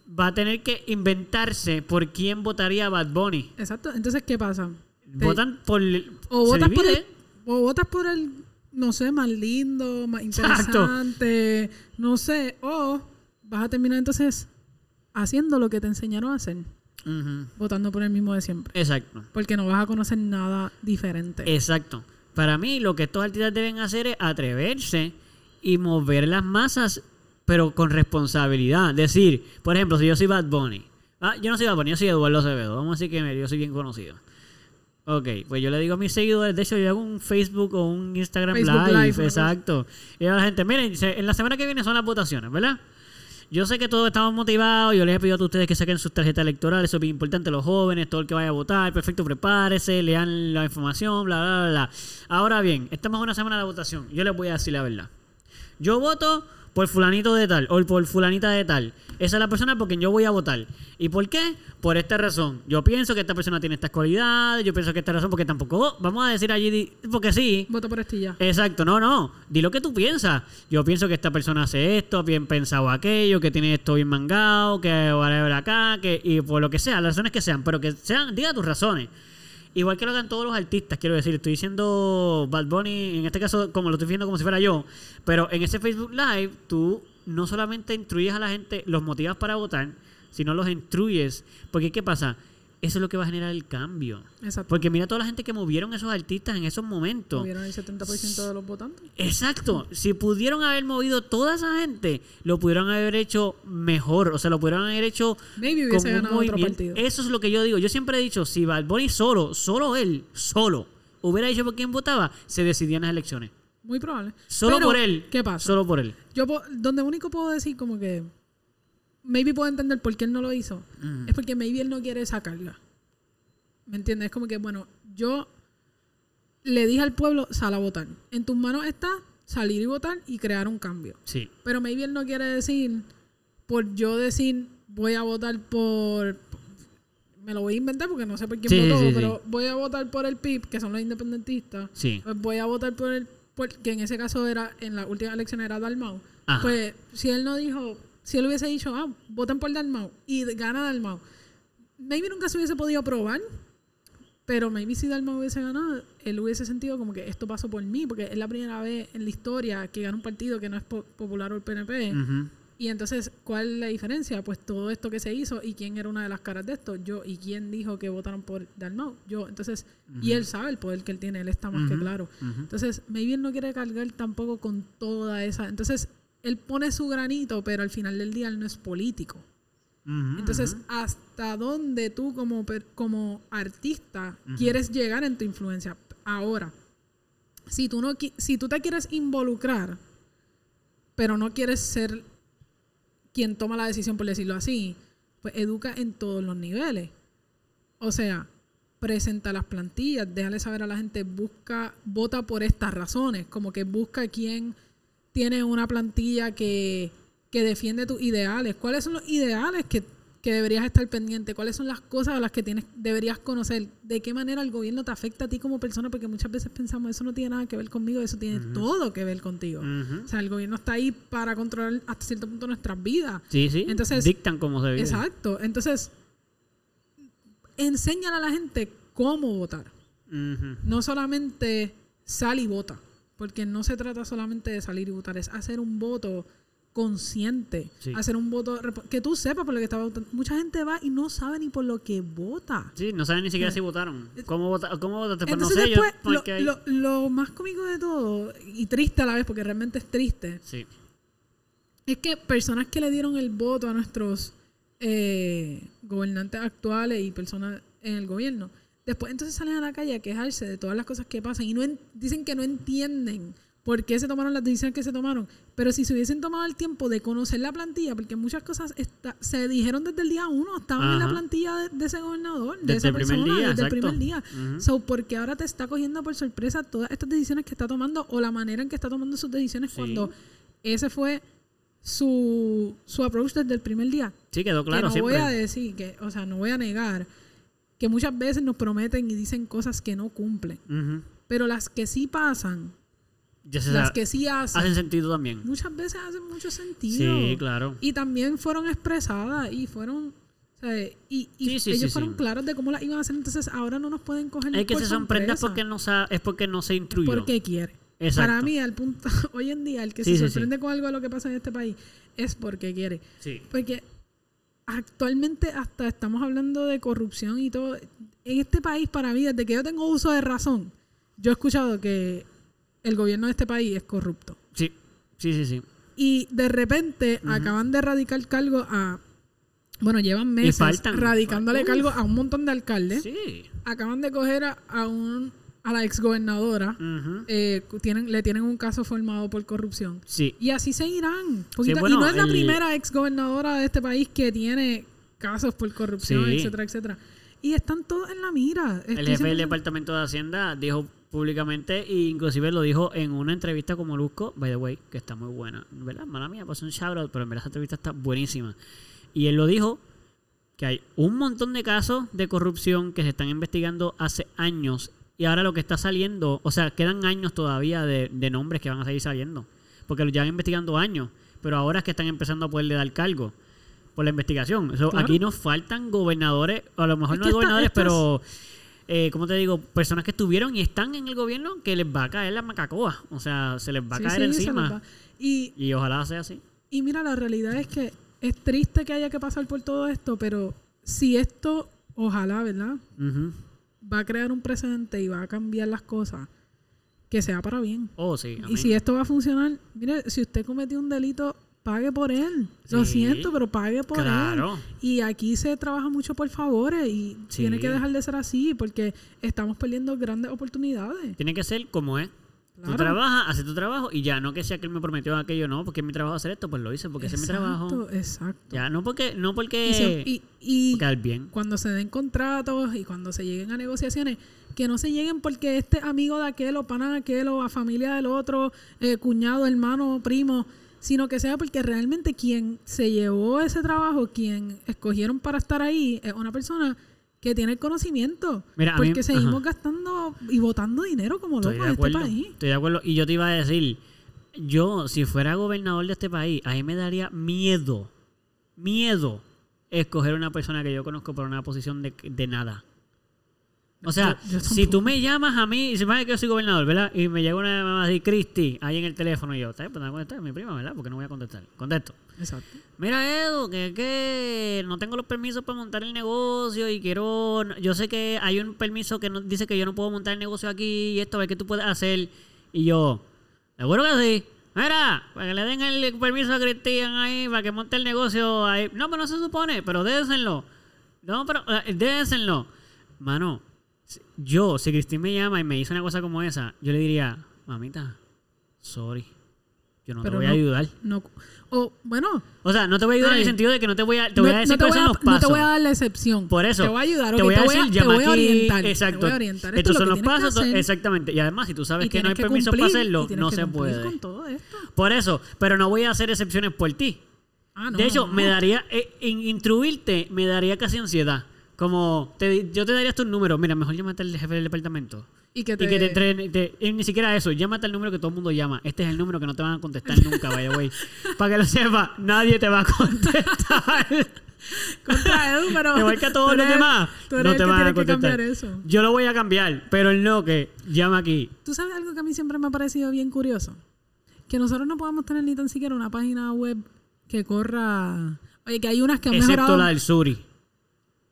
va a tener que inventarse por quién votaría Bad Bunny. Exacto. Entonces, ¿qué pasa? Votan por... O votas por el, o votas por el, no sé, más lindo, más Exacto. interesante, no sé, o vas a terminar entonces haciendo lo que te enseñaron a hacer, votando por el mismo de siempre, Exacto. porque no vas a conocer nada diferente. Exacto. Para mí, lo que estos artistas deben hacer es atreverse y mover las masas, pero con responsabilidad. Decir, por ejemplo, si yo soy Bad Bunny. Ah, yo no soy Bad Bunny, yo soy Eduardo Acevedo. Vamos a decir que yo soy bien conocido. Ok, pues yo le digo a mis seguidores, de hecho yo hago un Facebook o un Instagram Facebook Live, exacto. Y a la gente, miren, en la semana que viene son las votaciones, ¿verdad? Yo sé que todos estamos motivados, yo les he pedido a ustedes que saquen sus tarjetas electorales, eso es bien importante, los jóvenes, todo el que vaya a votar, perfecto, prepárese, lean la información, bla, bla, bla, bla. Ahora bien, estamos en una semana de votación, yo les voy a decir la verdad. Yo voto por fulanito de tal o por fulanita de tal. Esa es la persona por quien yo voy a votar. ¿Y por qué? Por esta razón. Yo pienso que esta persona tiene estas cualidades, yo pienso que esta razón, porque tampoco vamos a decir allí, porque sí. Vota por este ya. Exacto, no, no. Di lo que tú piensas. Yo pienso que esta persona hace esto, bien pensado aquello, que tiene esto bien mangado, que whatever acá, que, y por lo que sea, las razones que sean, pero que sean, diga tus razones. Igual que lo hagan todos los artistas, quiero decir, estoy diciendo Bad Bunny, en este caso, como lo estoy viendo como si fuera yo, pero en ese Facebook Live, tú no solamente instruyes a la gente, los motivas para votar, sino los instruyes. Porque, ¿qué pasa? Eso es lo que va a generar el cambio. Exacto. Porque mira toda la gente que movieron esos artistas en esos momentos. Movieron el 70% de los votantes. Exacto. Si pudieron haber movido toda esa gente, lo pudieron haber hecho mejor. O sea, lo pudieron haber hecho Maybe con hubiese un ganado otro movimiento. partido. Eso es lo que yo digo. Yo siempre he dicho, si Bad Bunny solo, solo él, solo, hubiera dicho por quién votaba, se decidían las elecciones. Muy probable. Solo Pero, por él. ¿Qué pasa? Solo por él. Yo, donde único puedo decir como que maybe puedo entender por qué él no lo hizo, Mm. es porque maybe él no quiere esa carga. ¿Me entiendes? Es como que, bueno, yo le dije al pueblo, sal a votar. En tus manos está salir y votar y crear un cambio. Sí. Pero maybe él no quiere decir, por yo decir, voy a votar por... Me lo voy a inventar porque no sé por quién Sí, votó, sí, pero voy a votar por el PIB, que son los independentistas. Sí. Pues voy a votar por el... por- que en ese caso era, en la última elección era Dalmau. Ajá. Pues si él no dijo, si él hubiese dicho, ah, voten por Dalmau y gana Dalmau, maybe nunca se hubiese podido probar, pero maybe si Dalmau hubiese ganado, él hubiese sentido como que esto pasó por mí, porque es la primera vez en la historia que gana un partido que no es po- popular o el PNP. Ujú. Y entonces, ¿cuál es la diferencia? Pues todo esto que se hizo y quién era una de las caras de esto, yo, y quién dijo que votaron por Dalmau, yo. Entonces, y él sabe el poder que él tiene, él está más que Ujú, claro. ujú. Entonces, maybe él no quiere cargar tampoco con toda esa. Entonces, él pone su granito, pero al final del día él no es político. Entonces. ¿hasta dónde tú como, como artista quieres llegar en tu influencia? Ahora, si tú, no, si tú te quieres involucrar, pero no quieres ser quien toma la decisión, por decirlo así, pues educa en todos los niveles. O sea, presenta las plantillas, déjale saber a la gente, busca, vota por estas razones, como que busca quién tiene una plantilla que, que defiende tus ideales. ¿Cuáles son los ideales que, que deberías estar pendiente? ¿Cuáles son las cosas a las que tienes, deberías conocer? ¿De qué manera el gobierno te afecta a ti como persona? Porque muchas veces pensamos, eso no tiene nada que ver conmigo, eso tiene todo que ver contigo. O sea, el gobierno está ahí para controlar hasta cierto punto nuestras vidas. Sí, sí. Entonces- Dictan cómo se vive. Exacto. Entonces, enséñale a la gente cómo votar. No solamente sal y vota. Porque no se trata solamente de salir y votar, es hacer un voto consciente, Sí. hacer un voto que tú sepas por lo que está votando. Mucha gente va y no sabe ni por lo que vota. Sí, no saben ni siquiera si votaron. ¿Cómo, vota, cómo votaste? Pues no Entonces sé, yo. después, lo, porque hay- lo- lo más cómico de todo, y triste a la vez, porque realmente es triste, Sí. es que personas que le dieron el voto a nuestros eh, gobernantes actuales y personas en el gobierno, después entonces salen a la calle a quejarse de todas las cosas que pasan y no en- dicen que no entienden por qué se tomaron las decisiones que se tomaron. Pero si se hubiesen tomado el tiempo de conocer la plantilla, porque muchas cosas está- se dijeron desde el día uno, estaban en la plantilla de, de ese gobernador, de Desde esa persona, día, desde exacto. el primer día. Ujú. So, porque ahora te está cogiendo por sorpresa todas estas decisiones que está tomando o la manera en que está tomando sus decisiones Sí. cuando ese fue su, su approach desde el primer día. Sí, quedó que claro no siempre. voy a decir, que, o sea, no voy a negar que muchas veces nos prometen y dicen cosas que no cumplen. Pero las que sí pasan, Ya se las sabe- que sí hacen, hacen sentido también. muchas veces hacen mucho sentido. Sí, claro. Y también fueron expresadas y fueron... o sea, y, y Sí, sí, ellos sí, fueron claros de cómo las iban a hacer, entonces ahora no nos pueden coger El que por se es sorpresa. porque no es porque no se instruyó. porque quiere. Exacto. Para mí, al punto, hoy en día, el que se sorprende con algo de lo que pasa en este país es porque quiere. Sí. Porque actualmente hasta estamos hablando de corrupción y todo. En este país, para mí, desde que yo tengo uso de razón, yo he escuchado que el gobierno de este país es corrupto. Sí, sí, sí. sí. Y de repente acaban de radicar cargo a... Bueno, llevan meses radicándole cargo a un montón de alcaldes. Sí. Acaban de coger a, a un, a la exgobernadora. Eh, tienen, le tienen un caso formado por corrupción. Sí. Y así seguirán. Bueno, y no es la el- primera exgobernadora de este país que tiene casos por corrupción, Sí. etcétera, etcétera. Y están todos en la mira. El jefe del Departamento de Hacienda dijo públicamente e inclusive lo dijo en una entrevista con Molusco, by the way, que está muy buena, ¿verdad? Mala mía, pues un shout out, pero en verdad esa entrevista está buenísima. Y él lo dijo que hay un montón de casos de corrupción que se están investigando hace años y ahora lo que está saliendo, o sea, quedan años todavía de, de nombres que van a seguir saliendo, porque lo llevan investigando años, pero ahora es que están empezando a poderle dar cargo por la investigación. So, Claro. Aquí nos faltan gobernadores, o a lo mejor Es no esta- gobernadores, estas- pero, eh, ¿cómo te digo? Personas que estuvieron y están en el gobierno que les va a caer la macacoa. O sea, se les va a Sí, caer sí, encima. Y, Y ojalá sea así. y mira, la realidad es que es triste que haya que pasar por todo esto, pero si esto, ojalá, ¿verdad? Va a crear un precedente y va a cambiar las cosas, que sea para bien. Oh, sí. Y si esto va a funcionar, mire, si usted cometió un delito, pague por él. Lo siento, pero pague por claro. él. Y aquí se trabaja mucho por favores y Sí. tiene que dejar de ser así porque estamos perdiendo grandes oportunidades. Tiene que ser como es. Tú Claro. trabajas, haces tu trabajo y ya, no que sea que él me prometió aquello, no, porque es mi trabajo hacer esto, pues lo hice, porque ese es mi trabajo. Exacto. Ya, no porque, no porque, Y, se- y- y bien. cuando se den contratos y cuando se lleguen a negociaciones, que no se lleguen porque este amigo de aquel o pana de aquel o a familia del otro, eh, cuñado, hermano, primo, sino que sea porque realmente quien se llevó ese trabajo, quien escogieron para estar ahí, es una persona que tiene el conocimiento. Mira, mí- porque seguimos ajá. gastando y botando dinero como locos en este país. Estoy de acuerdo. Y yo te iba a decir, yo, si fuera gobernador de este país, a mí me daría miedo, miedo, escoger una persona que yo conozco por una posición de, de nada. O sea, Yo- yo si tú me llamas a mí, y se me que yo soy gobernador, ¿verdad? Y me llega una mamá así, Cristi, ahí en el teléfono, y yo, ¿está bien? Pues no voy a contestar, es mi prima, ¿verdad? Porque no voy a contestar. Contesto. Exacto. Mira, Edu, que, que no tengo los permisos para montar el negocio y quiero. Yo sé que hay un permiso que no, dice que yo no puedo montar el negocio aquí y esto, a ver qué tú puedes hacer. Y yo, seguro que sí. Mira, para que le den el permiso a Cristian ahí, para que monte el negocio ahí. No, pero no se supone, pero déjenlo. No, pero eh, déjenlo. Mano, si- yo, si Cristín me llama y me dice una cosa como esa, yo le diría, mamita, sorry. Yo no Pero te voy a no- ayudar. No, o bueno, O sea, no te voy a ayudar en el sentido de que no te voy a, te no, voy a decir no te voy a, los no pasos. te voy a dar la excepción. Por eso. Te voy a ayudar. te ok, voy a te decir, te llama aquí. orientar. Exacto. Te voy a orientar. Esto Estos son los pasos. Exactamente. Y además, si tú sabes que no hay permiso para hacerlo, no se puede. con todo esto. Por eso. Pero no voy a hacer excepciones por ti. Ah, no, de hecho, no, me no. daría. eh, instruirte me daría casi ansiedad. Como te- yo te daría tus números. Mira, mejor llámate al jefe del departamento. Y que Y te, que te entren, te- y ni siquiera eso, llámate al número que todo el mundo llama. Este es el número que no te van a contestar nunca, vaya güey. Para que lo sepas, nadie te va a contestar. contra Edu, pero Igual que a todos los eres- demás, tú eres no el te van a contestar. eso. Yo lo voy a cambiar, pero el no que llama aquí. ¿Tú sabes algo que a mí siempre me ha parecido bien curioso? Que nosotros no podemos tener ni tan siquiera una página web que corra... Oye, que hay unas que han Excepto mejorado... la del Suri.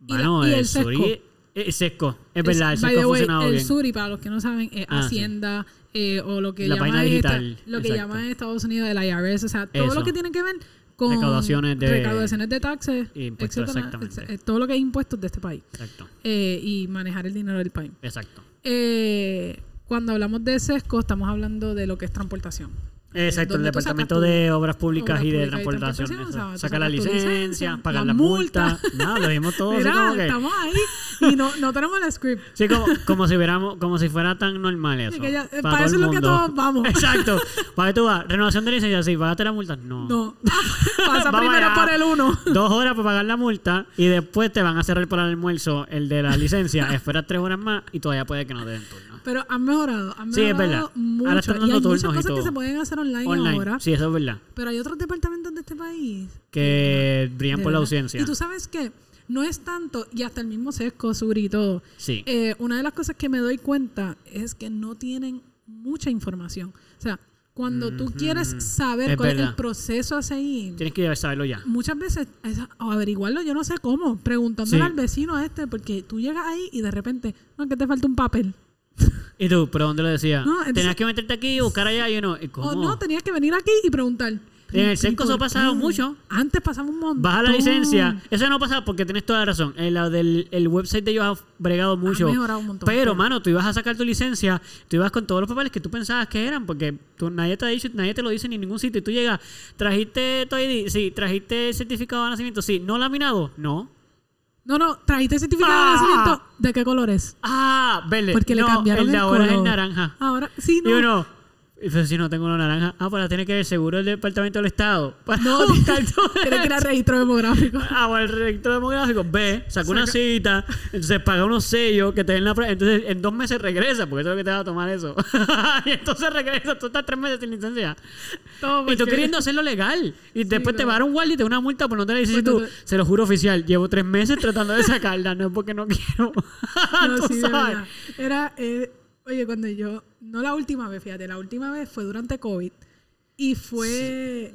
Y Bueno, y el, el. Suri es seco. Es verdad, el the ha way, el. Suri, para los que no saben, es Ah, sí. Hacienda eh, o lo que La llama esta- lo que exacto. llama en Estados Unidos el IRS, o sea, todo Eso. lo que tiene que ver con Recaudaciones de- recaudaciones de taxes, etcétera, exactamente. todo lo que es impuestos de este país Exacto, eh, y manejar el dinero del país. exacto. Eh, cuando hablamos de sesco, estamos hablando de lo que es transportación. Exacto, el Departamento de Obras Públicas y de Transportación. O sea, Sacar la licencia, licencia, pagar la la multa. multa. No, lo dijimos todo. así Mira, como que- estamos ahí y no, no tenemos el script. Sí, como, como si hubiéramos, como si fuera tan normal eso. ya- eh, para eso es lo que todos vamos. Exacto. Para que tú vas, renovación de licencia, sí, pagaste la multa. No. No. Pasa Vamos primero allá. por el uno. Dos horas para pagar la multa y después te van a cerrar por el almuerzo el de la licencia. Esperas tres horas más y todavía puede que no te den turno. Pero han mejorado, han Sí, es mejorado verdad. mucho. Ahora están y dando hay turnos muchas y cosas que se pueden hacer online, Online. ahora. Sí, eso es verdad. Pero hay otros departamentos de este país. Que brillan por la ausencia. Y tú sabes que no es tanto, y hasta el mismo sesco, Suri y todo. Sí. Eh, una de las cosas que me doy cuenta es que no tienen mucha información. O sea, cuando tú quieres saber Es cuál es el proceso a seguir, Tienes que saberlo ya. muchas veces es o averiguarlo, yo no sé cómo, preguntándole Sí. al vecino este, porque tú llegas ahí y de repente, no, que te falta un papel. ¿Y tú? ¿Pero dónde lo decía? No, entonces- Tenías que meterte aquí y buscar allá y uno. ¿y ¿Cómo? O no, tenías que venir aquí y preguntar. En el ¿Y Sesco por eso ha pasado mucho. Antes pasaba un montón. Baja la licencia. Eso no pasa porque tienes toda la razón. El, la del, el website de ellos ha bregado mucho. mejorado un montón, Pero, pero- mano, tú ibas a sacar tu licencia, tú ibas con todos los papeles que tú pensabas que eran, porque tú, nadie te ha dicho, nadie te lo dice en ningún sitio. Y tú llegas, trajiste tu ID, sí, trajiste el certificado de nacimiento, sí, no laminado, no. No, no, trajiste certificado Ah. de nacimiento. ¿De qué color es? Ah, verde. Porque le No, cambiaron el de el ahora es el naranja. Ahora, sí, Y no. uno, y pues si no tengo una naranja, ah, pues la tiene que ver seguro el Departamento del Estado. Para No, Tienes que ir al registro demográfico. Ah, bueno, el registro demográfico, ve, saca una cita, entonces paga unos sellos que te den la prueba. Entonces, en dos meses regresa, porque eso es lo que te va a tomar eso. y entonces regresa, tú estás tres meses sin licencia. Y tú queriendo hacerlo legal. Y después te va a dar un guardia y te da una multa por no tener licencia. Y tú, Porque se lo juro oficial, llevo tres meses tratando de sacarla, no es porque no quiero. No, Tú sí, sabes. Era, eh, oye, cuando yo, no la última vez, fíjate, la última vez fue durante COVID y fue,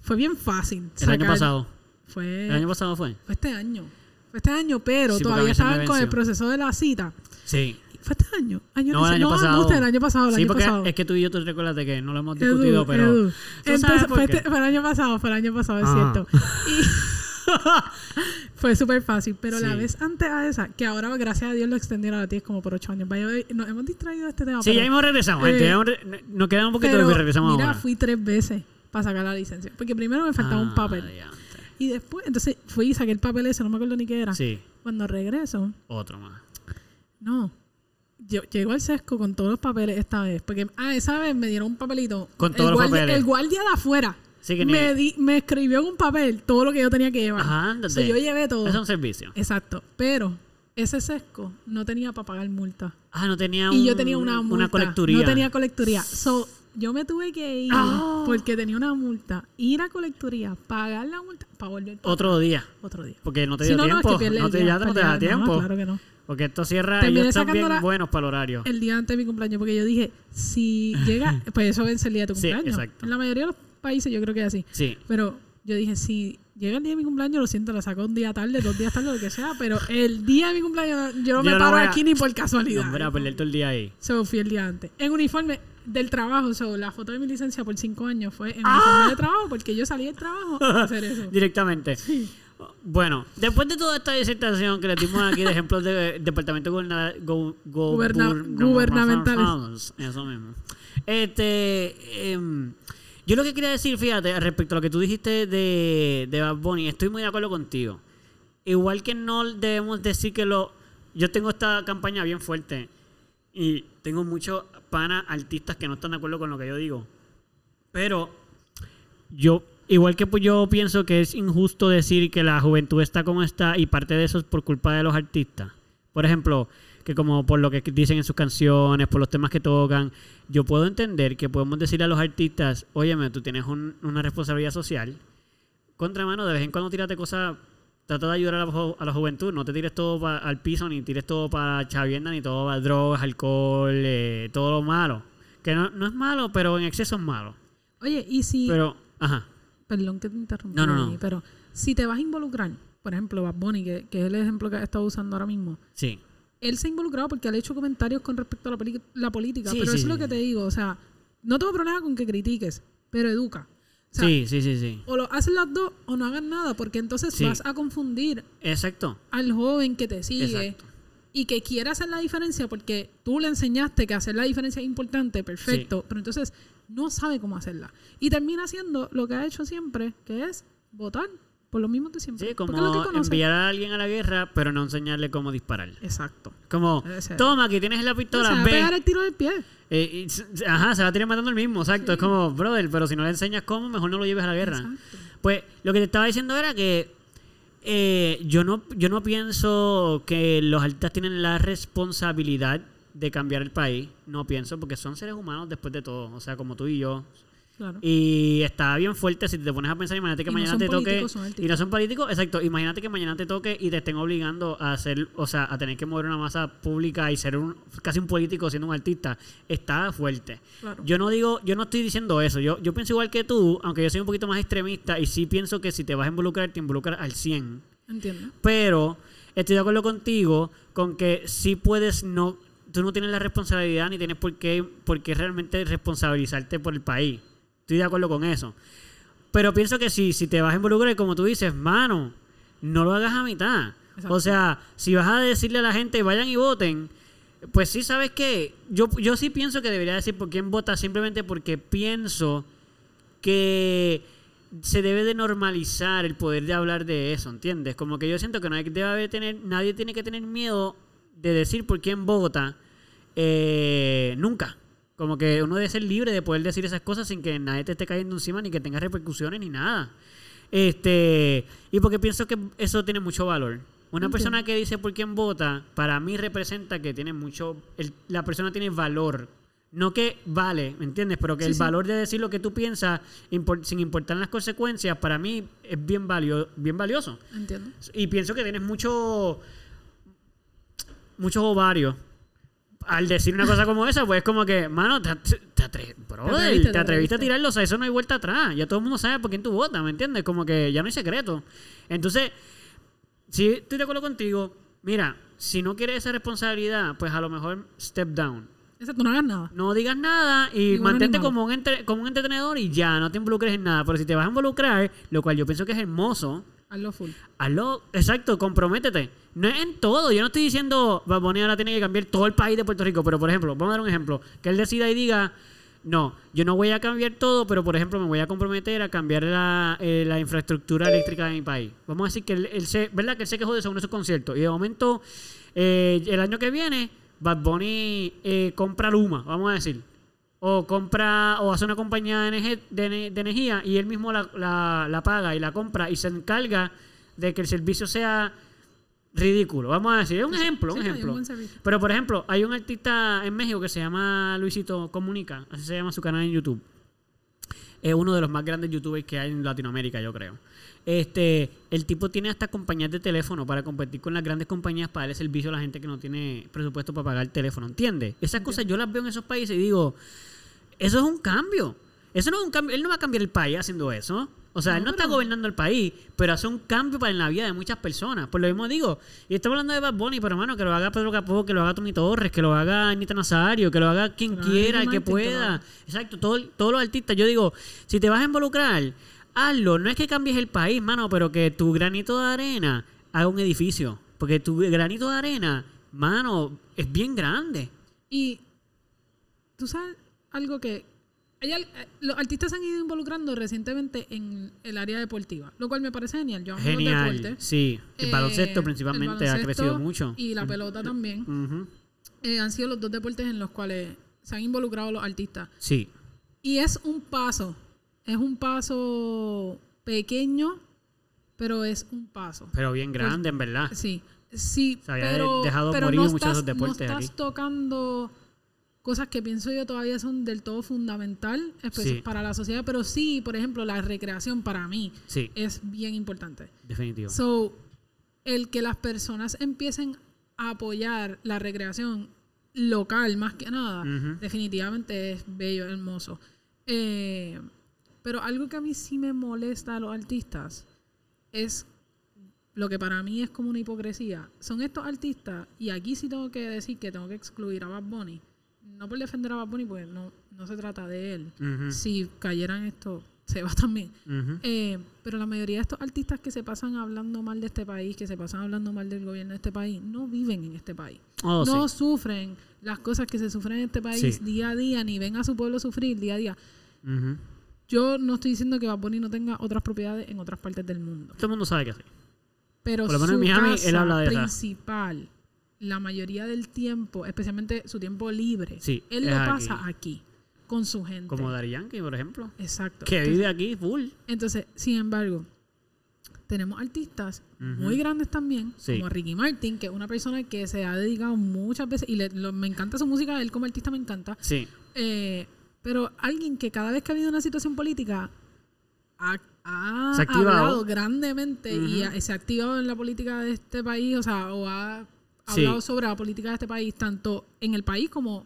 fue bien fácil. El año pasado. Fue, El año pasado fue. fue este año. Fue este año, pero Sí, todavía estaban con el proceso de la cita. Sí. ¿Fue este año? año No, el año no, pasado. embuste, el año pasado, el sí, año porque pasado. es que tú y yo te recuerdas de que no lo hemos Edu, discutido, pero. Edu. ¿Tú sabes Entonces, fue, este- fue el año pasado, fue el año pasado, es Ah. cierto. Y fue súper fácil, pero la vez antes a esa, que ahora gracias a Dios lo extendieron a ti, es como por ocho años. Vaya, nos hemos distraído de este tema. Sí, pero, ya mismo regresamos. eh, hemos nos queda un poquito pero, y regresamos mira, ahora. fui tres veces para sacar la licencia. Porque primero me faltaba un Ah, papel. Y después, entonces fui y saqué el papel ese, no me acuerdo ni qué era. Sí, Cuando regreso, otro más. no. Yo llego al sesco con todos los papeles esta vez. Porque, ah, esa vez me dieron un papelito. Con El todos los guardia- papeles. El guardia de afuera. Sí, que ni- me, di- me escribió en un papel todo lo que yo tenía que llevar. Ajá. So, yo llevé todo. Es un servicio. Exacto. Pero ese sesco no tenía para pagar multa. Ah, no tenía Y yo un- tenía una multa. Una colecturía. No tenía colecturía. So, yo me tuve que ir Ah. porque tenía una multa. Ir a colecturía, pagar la multa, para volver Otro día. otro día. Porque no te dio tiempo. pierdes no el te, día, ya no te da no, tiempo. claro que no. Porque esto cierra. Terminé Ellos están bien sacándola- buenos para el horario. El día antes de mi cumpleaños, porque yo dije, si llega, pues eso vence el día de tu Sí, cumpleaños. exacto. En la mayoría de los países yo creo que es así. Sí. Pero yo dije, si llega el día de mi cumpleaños, lo siento, lo saco un día tarde, dos días tarde, lo que sea, pero el día de mi cumpleaños yo no me no paro a- aquí ni por No, casualidad. hombre, a perder todo el día ahí. So, fui el día antes. En uniforme del trabajo, so, la foto de mi licencia por cinco años fue en ¡Ah! uniforme de trabajo, porque yo salí del trabajo a hacer eso. Directamente. Bueno, después de toda esta disertación que le dimos aquí de ejemplos de departamentos guberna- go- go- Guberna- gur- gubernamentales. Eso mismo. Este, em, yo lo que quería decir, fíjate, respecto a lo que tú dijiste de, de Bad Bunny, estoy muy de acuerdo contigo. Igual que no debemos decir que lo... Yo tengo esta campaña bien fuerte y tengo muchos panas artistas que no están de acuerdo con lo que yo digo. Pero yo, igual que pues yo pienso que es injusto decir que la juventud está como está y parte de eso es por culpa de los artistas. Por ejemplo, que como por lo que dicen en sus canciones, por los temas que tocan, yo puedo entender que podemos decirle a los artistas, óyeme, tú tienes un- una responsabilidad social. Contra mano, de vez en cuando tírate cosas, trata de ayudar a la, jo- a la juventud, no te tires todo pa- al piso, ni tires todo para chavienda, ni todo para drogas, alcohol, eh, todo lo malo. Que no, no es malo, pero en exceso es malo. Oye, y si... Pero, ajá. Perdón que te interrumpí No, no, ahí, no. pero si te vas a involucrar, por ejemplo, Bad Bunny, que, que es el ejemplo que he estado usando ahora mismo, Sí. Él se ha involucrado porque él ha hecho comentarios con respecto a la, política. Sí, pero sí, eso es lo que te digo. O sea, no tengo problema con que critiques, pero educa. O sea, sí, sí, sí, sí. O lo haces las dos o no hagas nada, porque entonces Sí. vas a confundir Exacto. al joven que te sigue Exacto. y que quiere hacer la diferencia porque tú le enseñaste que hacer la diferencia es importante, perfecto, pero entonces no sabe cómo hacerla. Y termina haciendo lo que ha hecho siempre, que es votar por lo mismo de siempre. Sí, porque es lo como que enviar a alguien a la guerra, pero no enseñarle cómo disparar. Exacto. Como, ser. toma, aquí tienes la O pistola, sea, ve. pegar el tiro del pie. Eh, y ajá, se va a tirar matando el mismo, exacto. Es como, brother, pero si no le enseñas cómo, mejor no lo lleves a la guerra. Exacto. Pues lo que te estaba diciendo era que eh, yo, no, yo no pienso que los artistas tienen la responsabilidad de cambiar el país. No pienso, porque son seres humanos después de todo. O sea, como tú y yo. Claro. Y está bien fuerte si te pones a pensar, imagínate que Y no mañana son te toque. Y no son políticos, exacto. Imagínate que mañana te toque y te estén obligando a hacer, o sea, a tener que mover una masa pública y ser un, casi un político siendo un artista. Está fuerte. Claro. Yo no digo, yo no estoy diciendo eso. Yo, yo pienso igual que tú, aunque yo soy un poquito más extremista y sí pienso que si te vas a involucrar, te involucras al 100. Entiendo. Pero estoy de acuerdo contigo con que sí puedes no, tú no tienes la responsabilidad ni tienes por qué, por qué realmente responsabilizarte por el país. Estoy de acuerdo con eso. Pero pienso que si, si te vas a involucrar, como tú dices, mano, no lo hagas a mitad. Exacto. O sea, si vas a decirle a la gente, vayan y voten, pues sí, ¿sabes qué? Yo, yo sí pienso que debería decir por quién vota simplemente porque pienso que se debe de normalizar el poder de hablar de eso, ¿entiendes? Como que yo siento que no hay, debe haber tener, nadie tiene que tener miedo de decir por quién vota eh, nunca. Como que uno debe ser libre de poder decir esas cosas sin que nadie te esté cayendo encima ni que tenga repercusiones ni nada. Este, y porque pienso que eso tiene mucho valor. Una persona que dice por quién vota, para mí representa que tiene mucho. el- la persona tiene valor. No que vale, ¿me entiendes? Pero que Sí, el sí. valor de decir lo que tú piensas sin importar las consecuencias, para mí es bien, valio- bien valioso. Entiendo. Y pienso que tienes mucho. muchos ovarios. Al decir una cosa como esa, pues es como que, mano, te, te, atre- brother, atreviste, te te atreviste a tirarlo, o sea, eso no hay vuelta atrás. Ya todo el mundo sabe por quién tú votas, ¿me entiendes? Como que ya no hay secreto. Entonces, si estoy de acuerdo contigo, mira, si no quieres esa responsabilidad, pues a lo mejor step down. Exacto, no hagas nada. No digas nada y mantente como un, entre- como un entretenedor y ya, no te involucres en nada. Pero si te vas a involucrar, lo cual yo pienso que es hermoso, Hazlo full. hazlo, exacto, comprométete. No es en todo. Yo no estoy diciendo, Bad Bunny ahora tiene que cambiar todo el país de Puerto Rico. Pero, por ejemplo, vamos a dar un ejemplo. Que él decida y diga, no, yo no voy a cambiar todo, pero, por ejemplo, me voy a comprometer a cambiar la, eh, infraestructura eléctrica de mi país. Vamos a decir que él, él se, ¿verdad? Que él se quejó de eso en esos conciertos. Y de momento, eh, el año que viene, Bad Bunny eh, compra Luma, vamos a decir. O compra, o hace una compañía de, energe- de ene- de energía y él mismo la, la- la paga y la compra y se encarga de que el servicio sea ridículo. Vamos a decir, es un ejemplo, un Sí, ejemplo. Pero por ejemplo, hay un artista en México que se llama Luisito Comunica, así se llama su canal en YouTube. Es uno de los más grandes youtubers que hay en Latinoamérica, yo creo. Este, el tipo tiene hasta compañías de teléfono para competir con las grandes compañías para darle servicio a la gente que no tiene presupuesto para pagar el teléfono, ¿entiendes? Esas cosas yo las veo en esos países y digo, eso es un cambio. Eso no es un cambio. Él no va a cambiar el país haciendo eso. O sea, No, él no está gobernando el país, pero hace un cambio para en la vida de muchas personas. Por lo mismo digo, y estamos hablando de Bad Bunny, pero hermano, que lo haga Pedro Capó, que lo haga Tony Torres, que lo haga Anita Nazario, que lo haga quien quiera, el que pueda. Exacto, todo- todos los artistas. Yo digo, si te vas a involucrar, hazlo. No es que cambies el país, mano, pero que tu granito de arena haga un edificio. Porque tu granito de arena, mano, es bien grande. Y tú sabes algo que hay eh, los artistas se han ido involucrando recientemente en el área deportiva, lo cual me parece genial. Yo los Genial. deportes. Sí, el Eh, baloncesto el principalmente ha crecido mucho. Y la pelota también. Eh, han sido los dos deportes en los cuales se han involucrado los artistas. Sí, Y es un paso. Es un paso pequeño, pero es un paso. pero bien grande, en verdad. Sí, sí, pero, dejado pero morir no muchos estás, deportes no estás aquí. tocando cosas que pienso yo todavía son del todo fundamental espe- Sí. para la sociedad, pero sí, por ejemplo, la recreación para mí Sí, es bien importante. definitivo. So, el que las personas empiecen a apoyar la recreación local más que nada, definitivamente es bello, hermoso. Eh, pero algo que a mí sí me molesta a los artistas es lo que para mí es como una hipocresía. Son estos artistas, y aquí sí tengo que decir que tengo que excluir a Bad Bunny. No por defender a Bad Bunny, porque no, no se trata de él. Si cayeran esto, se va también. Eh, pero la mayoría de estos artistas que se pasan hablando mal de este país, que se pasan hablando mal del gobierno de este país, no viven en este país. Oh, no sí. sufren las cosas que se sufren en este país Sí. día a día, ni ven a su pueblo sufrir día a día. Yo no estoy diciendo que Bad Bunny no tenga otras propiedades en otras partes del mundo. Todo el mundo sabe que sí. Pero Por lo menos en su Miami, casa él habla de esa. principal, la mayoría del tiempo, especialmente su tiempo libre, Sí, él lo pasa aquí, con su gente. Como Dari Yankee, por ejemplo. Exacto. Que Entonces- vive aquí full. Entonces, sin embargo, tenemos artistas muy grandes también, Sí. como Ricky Martin, que es una persona que se ha dedicado muchas veces, y le- lo- me encanta su música, él como artista me encanta, Sí. eh, pero alguien que cada vez que ha habido una situación política ha, Se hablado grandemente y ha- se ha activado en la política de este país, o sea, o ha Sí. hablado sobre la política de este país, tanto en el país como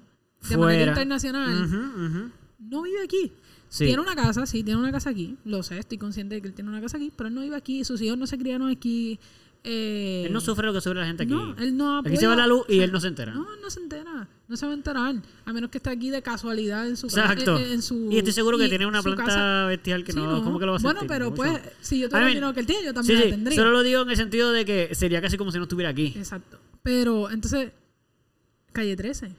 de manera Fuera. internacional, Ujú, ujú. no vive aquí. Sí. Tiene una casa, sí, tiene una casa aquí. Lo sé, estoy consciente de que él tiene una casa aquí, pero él no vive aquí, sus hijos no se criaron aquí. Eh, Él no sufre lo que sufre la gente aquí. No, él no apoya. Aquí se va la luz y él no se entera. No, no se entera. No se va a enterar. A menos que esté aquí de casualidad en su casa. Exacto. en- en su- y estoy seguro que tiene una planta casa- bestial que Sí, no, ¿Cómo que lo va a Bueno, sentir? pero Mucho. pues, si yo tuviera el dinero que él tiene, yo Sí, también la sí. tendría. Solo lo digo en el sentido de que sería casi como si no estuviera aquí. Exacto. Pero, entonces, calle 13.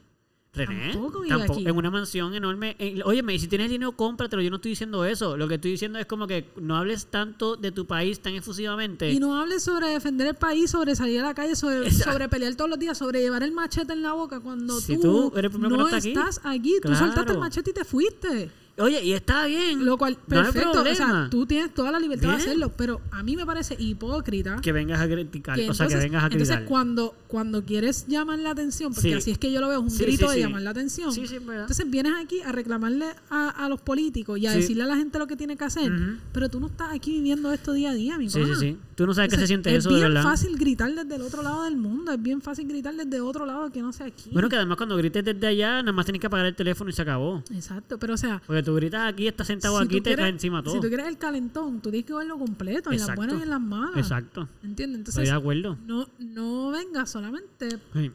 René, Tampoco vive tampoco, aquí. en una mansión enorme. Eh, Óyeme, y si tienes dinero, cómpratelo. Yo no estoy diciendo eso. Lo que estoy diciendo es como que no hables tanto de tu país tan efusivamente. Y no hables sobre defender el país, sobre salir a la calle, sobre, sobre pelear todos los días, sobre llevar el machete en la boca cuando Si tú, tú eres el primero que no no está aquí. estás aquí. Tú Claro. soltaste el machete y te fuiste. Oye, y está bien. Lo cual, No hay perfecto. o sea, tú tienes toda la libertad Bien. de hacerlo, pero a mí me parece hipócrita. Que vengas a criticar. que o sea, que entonces- vengas a criticar. Entonces, cuando, cuando quieres llamar la atención, porque Sí. así es que yo lo veo, es un Sí, grito sí, de llamar la atención. Sí, sí, es verdad. Entonces vienes aquí a reclamarle a, a los políticos y a decirle a la gente lo que tiene que hacer, pero tú no estás aquí viviendo esto día a día, mi Sí, sí, pana. sí. Tú no sabes qué se Entonces, siente es eso, de bien verdad. fácil gritar desde el otro lado del mundo, es bien fácil gritar desde otro lado que no sea aquí. Bueno, que además cuando grites desde allá, nada más tienes que apagar el teléfono y se acabó. Exacto, pero o sea, Porque tú gritas aquí, estás sentado si aquí, tú te quieres- cae encima todo. Si tú quieres el calentón, tú tienes que verlo completo, en las buenas y en las malas. Exacto. ¿Entiendes? Estoy Entonces, de acuerdo. no, no vengas solamente Sí.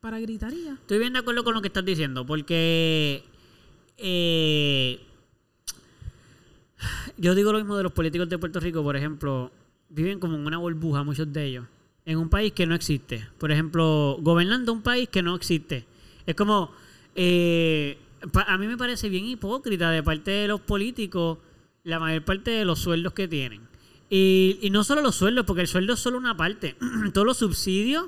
para gritar y ya. Estoy bien de acuerdo con lo que estás diciendo, porque eh, yo digo lo mismo de los políticos de Puerto Rico, por ejemplo, viven como en una burbuja muchos de ellos, en un país que no existe. Por ejemplo, gobernando un país que no existe. Es como, eh, a mí me parece bien hipócrita de parte de los políticos la mayor parte de los sueldos que tienen. Y, no solo los sueldos, porque el sueldo es solo una parte. Todos los subsidios,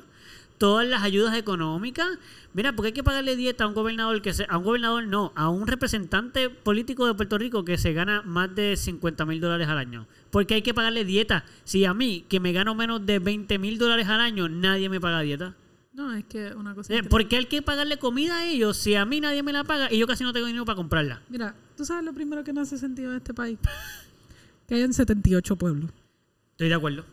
todas las ayudas económicas. Mira, porque hay que pagarle dieta a un gobernador que se, a un gobernador no, a un representante político de Puerto Rico que se gana más de 50 mil dólares al año. Porque hay que pagarle dieta. Si a mí, que me gano menos de 20 mil dólares al año, nadie me paga dieta. No, es que una cosa. Eh. ¿Por qué hay que pagarle comida a ellos si a mí nadie me la paga y yo casi no tengo dinero para comprarla? Mira, ¿tú sabes lo primero que no hace sentido en este país? que hayan 78 pueblos. Estoy de acuerdo.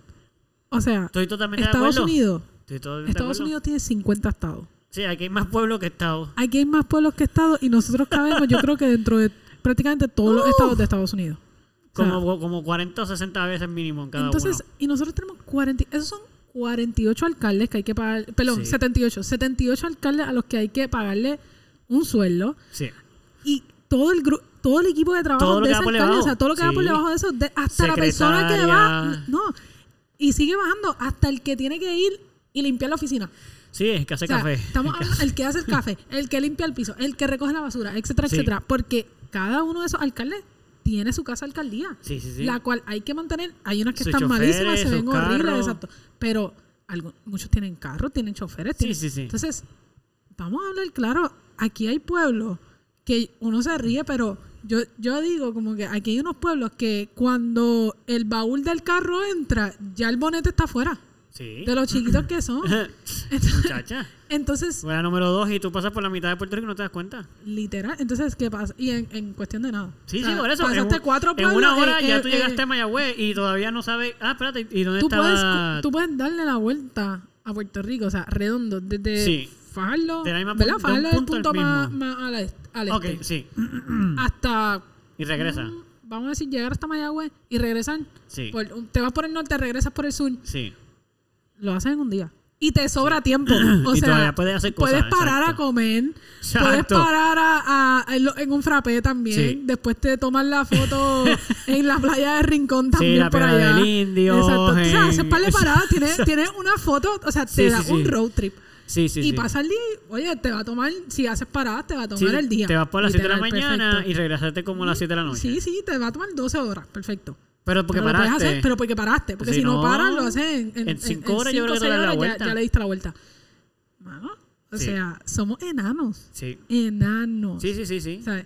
O sea, Estoy totalmente de Estados acuerdo. Unidos, Estoy totalmente de Estados acuerdo. Unidos tiene 50 estados. Sí, aquí hay más pueblos que estados. Aquí hay más pueblos que estados y nosotros cabemos, yo creo que dentro de prácticamente todos los estados de Estados Unidos. O sea, Como, como 40 o 60 veces mínimo en cada entonces, uno. y nosotros tenemos 40, esos son 48 alcaldes que hay que pagar, perdón, Sí. 78, 78 alcaldes a los que hay que pagarle un sueldo Sí. y todo el gru- todo el equipo de trabajo de ese alcalde, o sea, todo lo que va por Sí. debajo de eso, de- hasta la persona que va, no, y sigue bajando hasta el que tiene que ir y limpiar la oficina. Sí, es que hace O sea, café. Estamos hablando el que hace el café, el que limpia el piso, el que recoge la basura, etcétera, Sí. etcétera, porque cada uno de esos alcaldes tiene su casa alcaldía, Sí, sí, sí. la cual hay que mantener. Hay unas que Sus están choferes, malísimas, se ven horribles, exacto, pero algo- muchos tienen carros, tienen choferes, Sí, tienen- sí, sí. entonces vamos a hablar claro. Aquí hay pueblos que uno se ríe, pero yo, yo digo como que aquí hay unos pueblos que cuando el baúl del carro entra, ya el bonete está afuera. Sí. De los chiquitos que son. Muchacha. Entonces, número dos y tú pasas por la mitad de Puerto Rico y no te das cuenta. literal. Entonces, ¿qué pasa? Y en, en cuestión de nada. Sí, O sea, sí, por eso. En, Pasaste cuatro en pueblos. una hora eh, ya eh, tú llegaste eh, a Mayagüez y todavía no sabes. Ah, espérate, ¿y dónde tú, está? puedes, tú puedes darle la vuelta a Puerto Rico, o sea, redondo, desde Sí. Fajardo, De la misma ¿verdad? Fajardo es el punto punto más, más al, est- al Ok, este. sí. Hasta, Y regresa. vamos a decir, llegar hasta Mayagüez y regresar. Sí. por- te vas por el norte, regresas por el sur. Sí. Lo haces en un día. Y te sobra tiempo. O Y sea, puedes hacer cosas, Puedes parar exacto. a comer. Puedes parar a, a- en, en un frappé también. Sí. Después te tomas la foto en la playa de Rincón también la por allá. del Indio, Exacto. O sea, haces en- par de paradas. Tienes, tienes una foto. O sea, te Sí, da sí, un sí. road trip. Sí, sí, y sí. pasa el día. Oye, te va a tomar. Si haces paradas, te va a Sí, tomar el día. Te vas por las 7 de la mañana perfecto. y regresaste como a las 7 de la noche. Sí, sí, te va a tomar 12 horas. Perfecto. Pero porque Pero paraste. hacer, pero porque paraste. Porque Si si no, no, paras, lo haces en, en, en cinco horas yo creo que te das la horas ya- vuelta. Ya, le diste la vuelta. Mano, o Sí. sea, somos enanos. Sí. Enanos. Sí, sí, sí, sí. ¿sabes?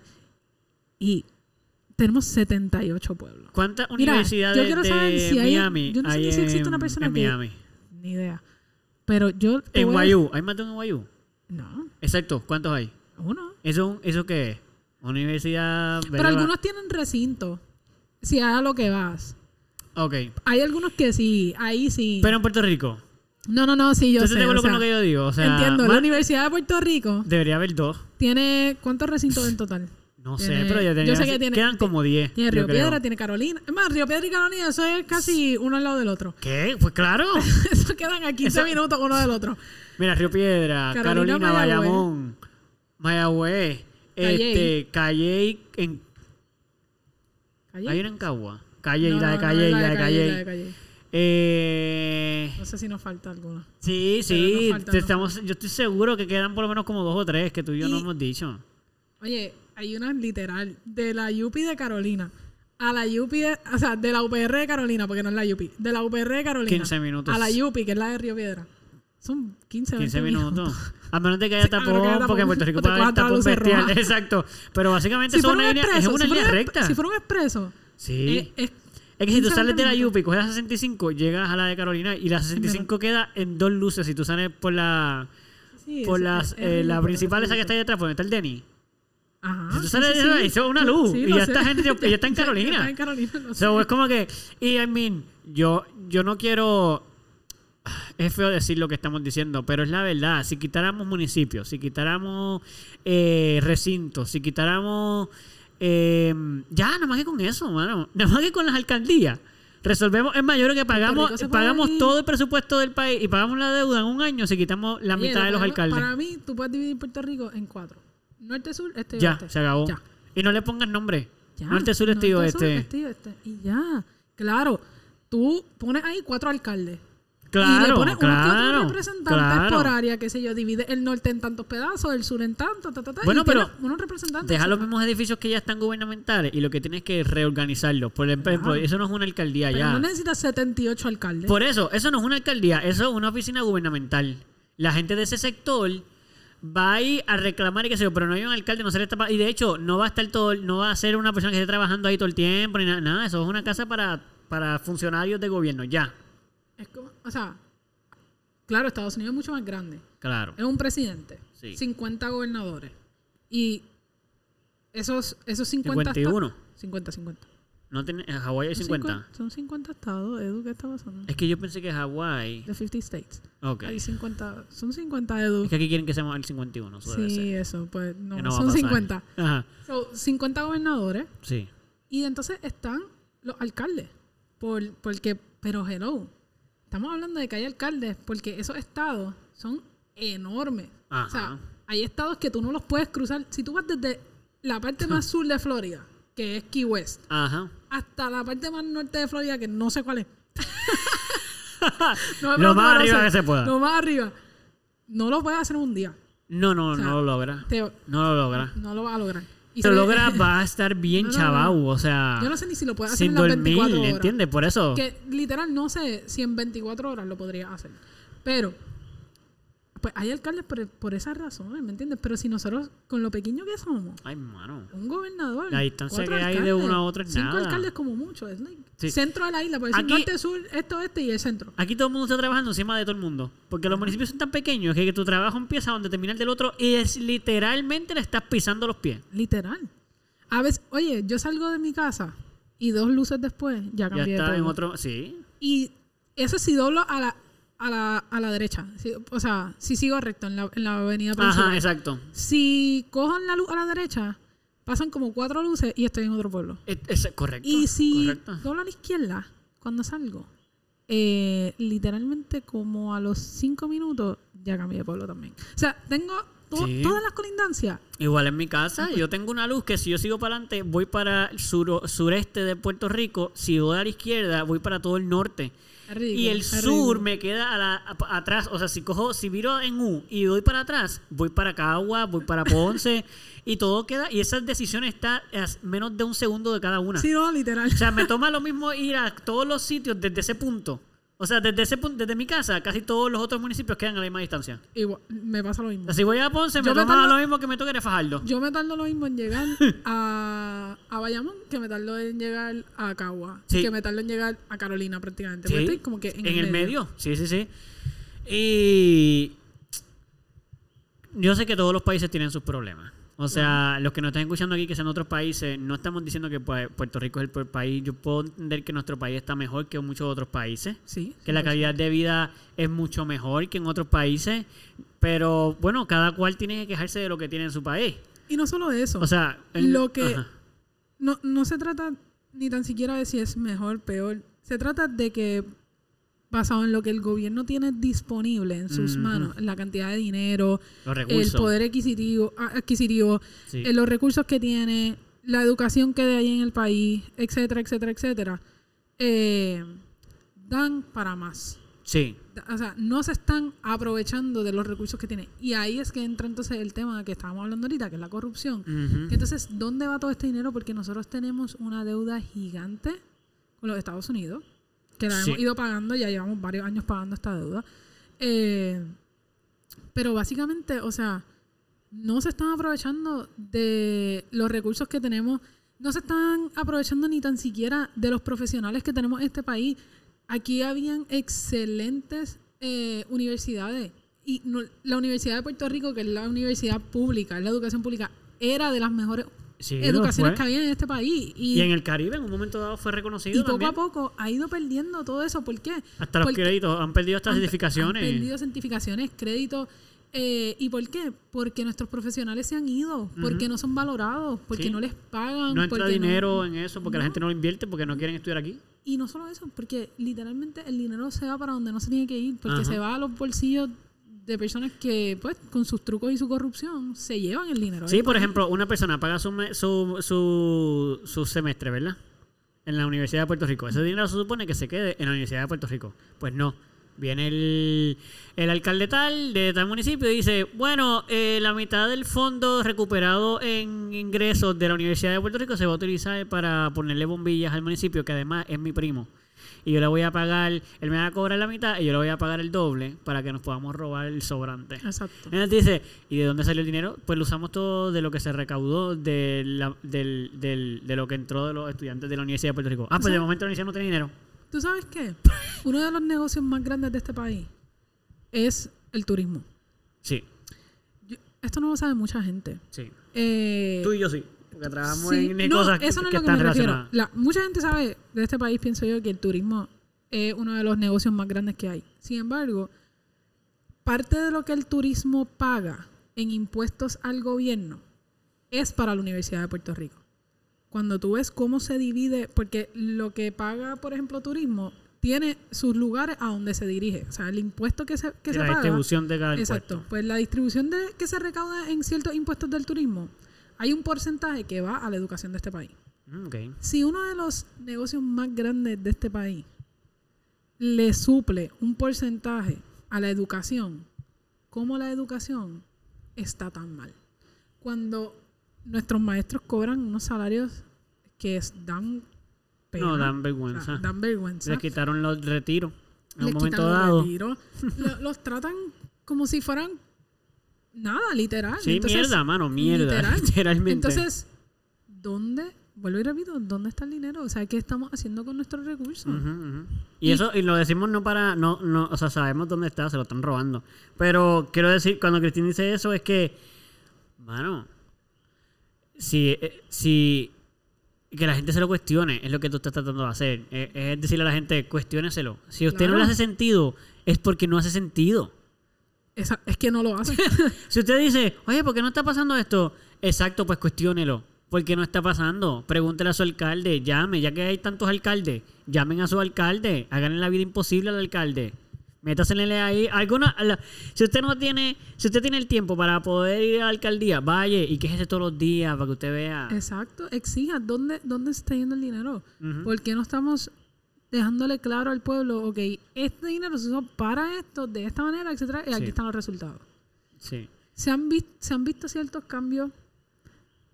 Y tenemos 78 pueblos. ¿Cuántas Mira, universidades yo quiero de saber si hay- Miami yo no sé ni si existe en- una persona en que- Miami? Ni idea. Pero yo. En Guayú. ¿Hay más de un en Guayú? No, Exacto. ¿Cuántos hay? uno. ¿Eso, ¿Eso qué es? ¿Una universidad? Pero algunos tienen recinto. Si a lo que vas. Ok. Hay algunos que sí, ahí sí. Pero en Puerto Rico. no, no, no, sí, yo ¿Tú sé. sea, con lo que yo digo? O sea, entiendo. La Universidad de Puerto Rico Debería haber dos. tiene. ¿Cuántos recintos en total? No sé, Tiene- pero ya yo tenía, sé que tiene- quedan como 10. Tiene yo Río. Piedra, tiene Carolina. Es más, Río Piedra y Carolina, eso es casi uno al lado del otro. ¿Qué? Pues claro. eso quedan a 15 Eso- minutos uno del otro. Mira, Río Piedra, Carolina, Carolina, Mayagüez. Bayamón, Mayagüez, este, Calley, en, Calle. hay una en Cagua. Calley, No, la de no, no, la de Calley. la de Calle. Eh, No sé si nos falta alguno. sí, sí. estamos, yo estoy seguro que quedan por lo menos como dos o tres que tú y yo no hemos dicho. Oye, hay una literal de la UPI de Carolina a la UPI, de- o sea, de la UPR de Carolina, porque no es la UPI, de la UPR de Carolina 15 minutos. a la UPI, que es la de Río Piedra. Son 15, 15 20 minutos. A menos de que haya Sí, a menos que haya tapón, porque en. Puerto Rico puede haber tapón bestial. Exacto. Pero básicamente Si es una un línea, es expreso, una si línea fuera un- recta. Si fuera un expreso, sí. eh, es, Es que si tú 15, sales de la 20 UPI y coges la 65, llegas a la de Carolina y la 65 queda en dos luces. Si tú sales por la sí, por las eh, la principal es esa que está ahí detrás, donde está el Denny. Ajá. Si tú sales sí, de esa, sí. una luz. Y ya está, gente, ya está en Carolina. Está en Carolina, So, es como que. Y I mean, yo, yo no quiero. Es feo decir lo que estamos diciendo, pero es la verdad. Si quitáramos municipios, si quitáramos eh, recintos, si quitáramos. eh, ya, nada más que con eso, mano. Nada más que con las alcaldías. Resolvemos, es mayor que pagamos, pagamos ir. todo el presupuesto del país y pagamos la deuda en un año si quitamos la Oye, mitad de los alcaldes. Para mí, tú puedes dividir Puerto Rico en cuatro. Norte, sur, este y ya, oeste. se acabó. Ya. Y no le pongas nombre. Ya. Norte, sur, este y Norte, sur, oeste. este y oeste. Y ya. Claro. Tú pones ahí cuatro alcaldes. Claro, y le que claro, otros representantes claro. por área, qué sé yo, divide el norte en tantos pedazos, el sur en tanto, ta, ta, ta, Bueno, y pero unos representantes. Deja los mismos edificios que ya están gubernamentales y lo que tienes es que reorganizarlos. Por ejemplo, eso no es una alcaldía pero ya. no necesitas 78 alcaldes. Por eso, eso no es una alcaldía, eso es una oficina gubernamental. La gente de ese sector va a ir a reclamar y qué sé yo, pero no hay un alcalde, no se le está y de hecho no va a estar todo, no va a ser una persona que esté trabajando ahí todo el tiempo ni nada, nada, eso es una casa para, para funcionarios de gobierno, ya. Es como, o sea, claro, Estados Unidos es mucho más grande. Claro. Es un presidente, Sí. 50 gobernadores. Y esos, esos 50 51. esta- 50, 50. No tiene, en Hawái hay Son 50. 50 Son 50 estados, Edu, ¿qué está pasando? Es que yo pensé que Hawái. De 50 states. Ok. Hay 50, son 50 Edu. Es que aquí quieren que seamos el 51. Eso debe Sí, ser. eso, pues no, Que no va a son pasar. 50. Ajá. So, 50 gobernadores Sí. y entonces están los alcaldes. Por, porque, pero hello, estamos hablando de que hay alcaldes porque esos estados son enormes. Ajá. O sea, hay estados que tú no los puedes cruzar. Si tú vas desde la parte más sur de Florida, que es Key West, Ajá. hasta la parte más norte de Florida, que no sé cuál es. No Lo más arriba que se pueda. Lo más arriba. No lo puedes hacer en un día. No, no, O sea, no lo logra. Te- No lo logra. no lo vas a lograr. Y Si lo se- logra, va a estar bien No, no, chabau. O sea, Yo no sé ni si lo puedes hacer sin en las dormir, 24 horas. ¿entiendes? Por eso. Que literal no sé si en 24 horas lo podría hacer. Pero, pues hay alcaldes por, por esa razón, ¿me entiendes? Pero si nosotros, con lo pequeño que somos, Ay, mano. un gobernador. La distancia que hay de uno a otro es cinco nada. alcaldes como mucho. Es like Sí. centro de la isla, por decir Aquí- norte, sur, esto, este y el centro. Aquí todo el mundo está trabajando encima de todo el mundo. Porque los municipios son tan pequeños que tu trabajo empieza donde termina el del otro y es literalmente le estás pisando los pies. Literal. A veces, oye, yo salgo de mi casa y dos luces después ya Ya cambié de está en otro. Sí. Y eso si doblo a la, a la, a la derecha. Si- o sea, si sigo recto en la, en la avenida principal. Ajá, exacto. Si cojo la luz a la derecha, pasan como cuatro luces y estoy en otro pueblo. Es, es correcto. Y si correcto. doblo a la izquierda, cuando salgo, eh, literalmente como a los cinco minutos ya cambié de pueblo también. O sea, tengo to- Sí. todas las colindancias. Igual en mi casa, yo tengo una luz que si yo sigo para adelante, voy para el sur- sureste de Puerto Rico. Si voy a la izquierda, voy para todo el norte. Ridículo, Y el sur ridículo. me queda a la- a- atrás. O sea, si cojo, si viro en U y doy para atrás, voy para Cagua, voy para Ponce. y todo queda. Y esa decisión está a menos de un segundo de cada una. Sí, no, literal. O sea, me toma lo mismo ir a todos los sitios desde ese punto. O sea, desde ese punto, desde mi casa, casi todos los otros municipios quedan a la misma distancia. Igual, me pasa lo mismo. O sea, si voy a Ponce, me Yo me tardo- lo mismo que me toque a Fajardo. Yo me tardo lo mismo en llegar a, a Bayamón que me tardo en llegar a Cagua. Sí. Que me tardo en llegar a Carolina prácticamente. Sí, Porque estoy como que en, el medio. Sí, sí, sí. Y yo sé que todos los países tienen sus problemas. O sea, los que nos están escuchando aquí que sean otros países, no estamos diciendo que pues, Puerto Rico es el peor país. Yo puedo entender que nuestro país está mejor que muchos otros países. Sí. Que la calidad de vida es mucho mejor que en otros países. Pero bueno, cada cual tiene que quejarse de lo que tiene en su país. Y no solo eso. O sea, en- lo que ajá. no, no se trata ni tan siquiera de si es mejor, peor. Se trata de que basado en lo que el gobierno tiene disponible en sus manos, la cantidad de dinero, el poder adquisitivo, a- adquisitivo Sí. eh, los recursos que tiene, la educación que hay en el país, etcétera, etcétera, etcétera. eh, dan para más. Sí. O sea, no se están aprovechando de los recursos que tienen. Y ahí es que entra entonces el tema que estábamos hablando ahorita, que es la corrupción. Que entonces, ¿dónde va todo este dinero? Porque nosotros tenemos una deuda gigante con los Estados Unidos, que la Sí. hemos ido pagando, ya llevamos varios años pagando esta deuda. Eh, pero básicamente, o sea, no se están aprovechando de los recursos que tenemos, no se están aprovechando ni tan siquiera de los profesionales que tenemos en este país. Aquí habían excelentes eh, universidades y no- la Universidad de Puerto Rico, que es la universidad pública, es la educación pública, era de las mejores Sí, lo educaciones fue. que había en este país. Y, Y en el Caribe en un momento dado fue reconocido y poco también. a poco ha ido perdiendo todo eso. ¿Por qué? Hasta los Porque créditos han perdido estas han- certificaciones. Han perdido certificaciones, créditos. eh, ¿Y por qué? Porque nuestros profesionales se han ido, porque no son valorados, porque Sí. no les pagan. no entra porque dinero en eso porque la gente no lo invierte porque no quieren estudiar aquí. Y no solo eso, porque literalmente el dinero se va para donde no se tiene que ir, porque Ajá. se va a los bolsillos de personas que, pues, con sus trucos y su corrupción, se llevan el dinero. Sí, por ejemplo, una persona paga su, su, su semestre, ¿verdad? En la Universidad de Puerto Rico. Ese dinero se supone que se quede en la Universidad de Puerto Rico. Pues no. Viene el, el alcalde tal de tal municipio y dice, bueno, eh, la mitad del fondo recuperado en ingresos de la Universidad de Puerto Rico se va a utilizar para ponerle bombillas al municipio, que además es mi primo. Y yo le voy a pagar, él me va a cobrar la mitad y yo le voy a pagar el doble para que nos podamos robar el sobrante. Exacto. Entonces dice, ¿y de dónde salió el dinero? Pues lo usamos todo de lo que se recaudó de, la- del, del- de lo que entró de los estudiantes de la Universidad de Puerto Rico. Ah, pues de momento la universidad no tiene dinero. ¿Tú sabes qué? Uno de los negocios más grandes de este país es el turismo. Sí, Yo- esto no lo sabe mucha gente. sí. Eh, Tú y yo sí, porque trabajamos sí, en no, cosas eso no es que lo que están me refiero. relacionadas. La- mucha gente sabe de este país, pienso yo, que el turismo es uno de los negocios más grandes que hay. Sin embargo, parte de lo que el turismo paga en impuestos al gobierno es para la Universidad de Puerto Rico. Cuando tú ves cómo se divide, porque lo que paga, por ejemplo, turismo, tiene sus lugares a donde se dirige. O sea, el impuesto que se, que Y se la paga. distribución de cada Exacto. impuesto. Pues la distribución de que se recauda en ciertos impuestos del turismo, hay un porcentaje que va a la educación de este país. Mm. Si uno de los negocios más grandes de este país le suple un porcentaje a la educación, ¿cómo la educación está tan mal? Cuando nuestros maestros cobran unos salarios que dan pena, No, dan vergüenza. dan vergüenza. Les quitaron los retiros en un momento los dado. retiros. Los tratan como si fueran nada, literal. Sí, Entonces, mierda, mano, mierda. literal. Literalmente. Entonces, ¿dónde? Vuelvo y repito, ¿dónde está el dinero? O sea, ¿qué estamos haciendo con nuestros recursos? Y eso, y lo decimos no para, no, no, o sea, sabemos dónde está, se lo están robando. Pero quiero decir, cuando Cristín dice eso, es que, mano, si, eh, si que la gente se lo cuestione, es lo que tú estás tratando de hacer. Eh, Es decirle a la gente, cuestióneselo. Si a usted no le hace sentido, es porque no hace sentido. Esa- es que no lo hacen. Si usted dice, oye, ¿por qué no está pasando esto? Exacto, pues cuestiónelo. ¿Por qué no está pasando? Pregúntele a su alcalde, llame, ya que hay tantos alcaldes, llamen a su alcalde, háganle la vida imposible al alcalde. Métasele ahí alguna la- si usted no tiene, si usted tiene el tiempo para poder ir a la alcaldía, vaya y quéjese todos los días para que usted vea. Exacto, exija dónde, dónde está yendo el dinero. Ujú. ¿Por qué no estamos dejándole claro al pueblo, ok, este dinero se usó para esto, de esta manera, etcétera, y aquí Sí. están los resultados? Sí. ¿Se han, se han visto ciertos cambios?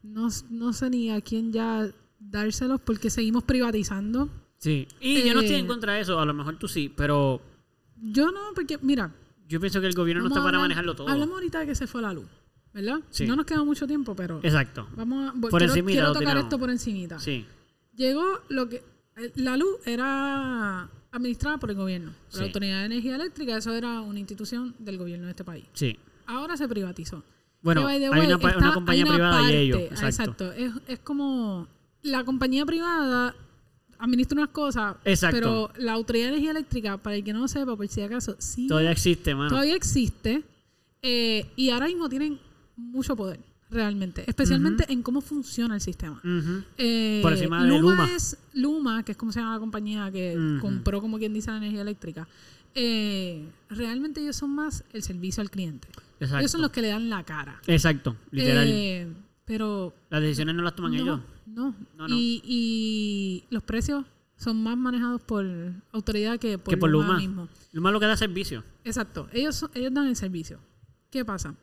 No, no sé ni a quién ya dárselos porque seguimos privatizando. Sí. Y yo no estoy Eh, en contra de eso, a lo mejor tú sí, pero Yo no, porque mira, yo pienso que el gobierno no está para hablar- manejarlo todo. Hablamos ahorita de que se fue la luz, ¿verdad? Sí. No nos queda mucho tiempo, pero Exacto. vamos a, Por quiero, encimita quiero tocar tiramos. esto por encimita. Sí. Llegó lo que eh, la luz era administrada por el gobierno, por Sí. la Autoridad de Energía Eléctrica, eso era una institución del gobierno de este país. Sí. Ahora se privatizó. Bueno, the hay way, una, está- una compañía hay una privada y parte- ellos. ah, Exacto. Es, es como la compañía privada administra unas cosas, Exacto. pero la Autoridad de Energía Eléctrica, para el que no lo sepa, por si acaso, sí Todavía existe, mano. todavía existe eh, y ahora mismo tienen mucho poder, realmente, especialmente en cómo funciona el sistema. Eh, Por encima de Luma. es Luma, que es como se llama la compañía que compró, como quien dice, la energía eléctrica. Eh, realmente ellos son más el servicio al cliente. Exacto. Ellos son los que le dan la cara. Exacto, literal. Eh, pero Las decisiones no las toman no, ellos. no. No, no. Y, y los precios son más manejados por autoridad que por, Que por Luma, Luma. mismo. Lo malo que da servicio. Exacto. Ellos, son- ellos dan el servicio. ¿Qué pasa?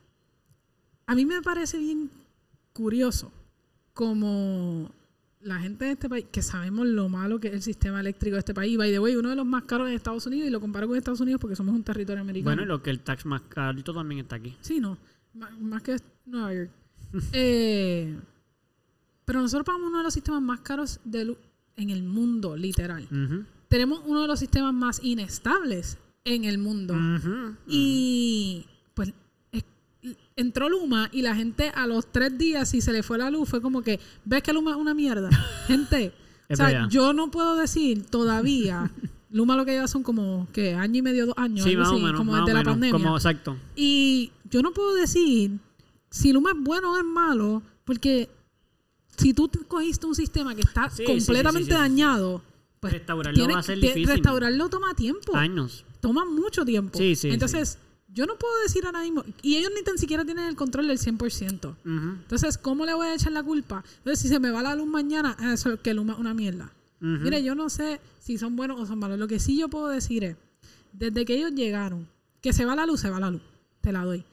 A mí me parece bien curioso como la gente de este país, que sabemos lo malo que es el sistema eléctrico de este país, by the way, uno de los más caros en Estados Unidos, y lo comparo con Estados Unidos porque somos un territorio americano. Bueno, y lo que el tax más alto también está aquí. Sí, no. Má- Más que Nueva York. Eh, pero nosotros pagamos uno de los sistemas más caros de luz en el mundo, literal. Tenemos uno de los sistemas más inestables en el mundo. Y entró Luma y la gente a los tres días, si se le fue la luz, fue como que, ¿ves que Luma es una mierda? Gente, o sea, verdad. yo no puedo decir todavía. Luma lo que lleva son como, que Año y medio, dos años, Sí, o menos. como más o desde la pandemia. Como, exacto. Y yo no puedo decir si Luma es bueno o es malo, porque si tú te cogiste un sistema que está Sí, completamente sí, dañado, pues Restaurarlo tiene- va a ser difícil. restaurarlo toma tiempo, Años. toma mucho tiempo. Sí, sí, Entonces, yo no puedo decir ahora mismo, y ellos ni tan siquiera tienen el control del 100%. Ujú. Entonces, ¿cómo le voy a echar la culpa? Entonces, si se me va la luz mañana, ah, eso es que Luma es una mierda. Mire, yo no sé si son buenos o son malos. Lo que sí yo puedo decir es, desde que ellos llegaron, que se va la luz, se va la luz. Te la doy.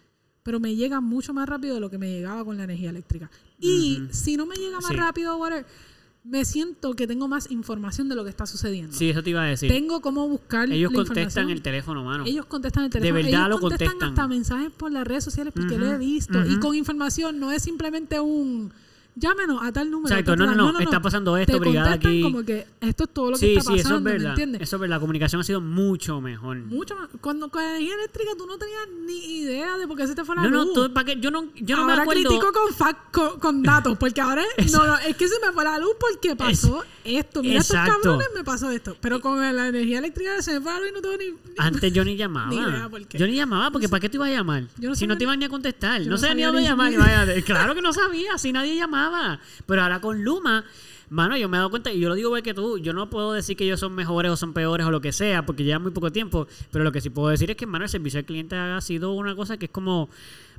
Pero me llega mucho más rápido de lo que me llegaba con la energía eléctrica. Y si no me llega más Sí. rápido, whatever, me siento que tengo más información de lo que está sucediendo. Sí, eso te iba a decir. Tengo cómo buscar Ellos la contestan el teléfono, mano. Ellos contestan el teléfono. verdad Ellos lo contestan, contestan. hasta mensajes por las redes sociales porque lo he visto. Y con información, no es simplemente un llámenos a tal número. Exacto, no, ta". no, no, está pasando esto, Te brigada aquí. como que esto es todo lo que sí, está sí, pasando, eso es ¿me verdad. entiendes? Eso es verdad. La comunicación ha sido mucho mejor. Mucho más. Cuando con la energía eléctrica tú no tenías ni idea de por qué se te fue la no, no, luz. tú- ¿para qué? yo no, yo no me ahora acuerdo. critico con, fac- con, con datos, porque ahora es, no, no, es que se me fue la luz porque pasó esto. Mira estos Exacto. cabrones, me pasó esto. Pero con la energía eléctrica se me fue la luz y no tengo ni... ni- Antes yo ni llamaba. Ni idea por qué. Yo ni llamaba porque ¿para qué te ibas a llamar? Yo si no te iban ni a contestar. No sabía ni a dónde llamar. Claro que no sabía. Si nadie llamaba. Pero ahora con Luma, mano, yo me he dado cuenta y yo lo digo igual que tú. Yo no puedo decir que ellos son mejores o son peores o lo que sea porque llevan muy poco tiempo. Pero lo que sí puedo decir es que, mano, el servicio al cliente ha sido una cosa que es como.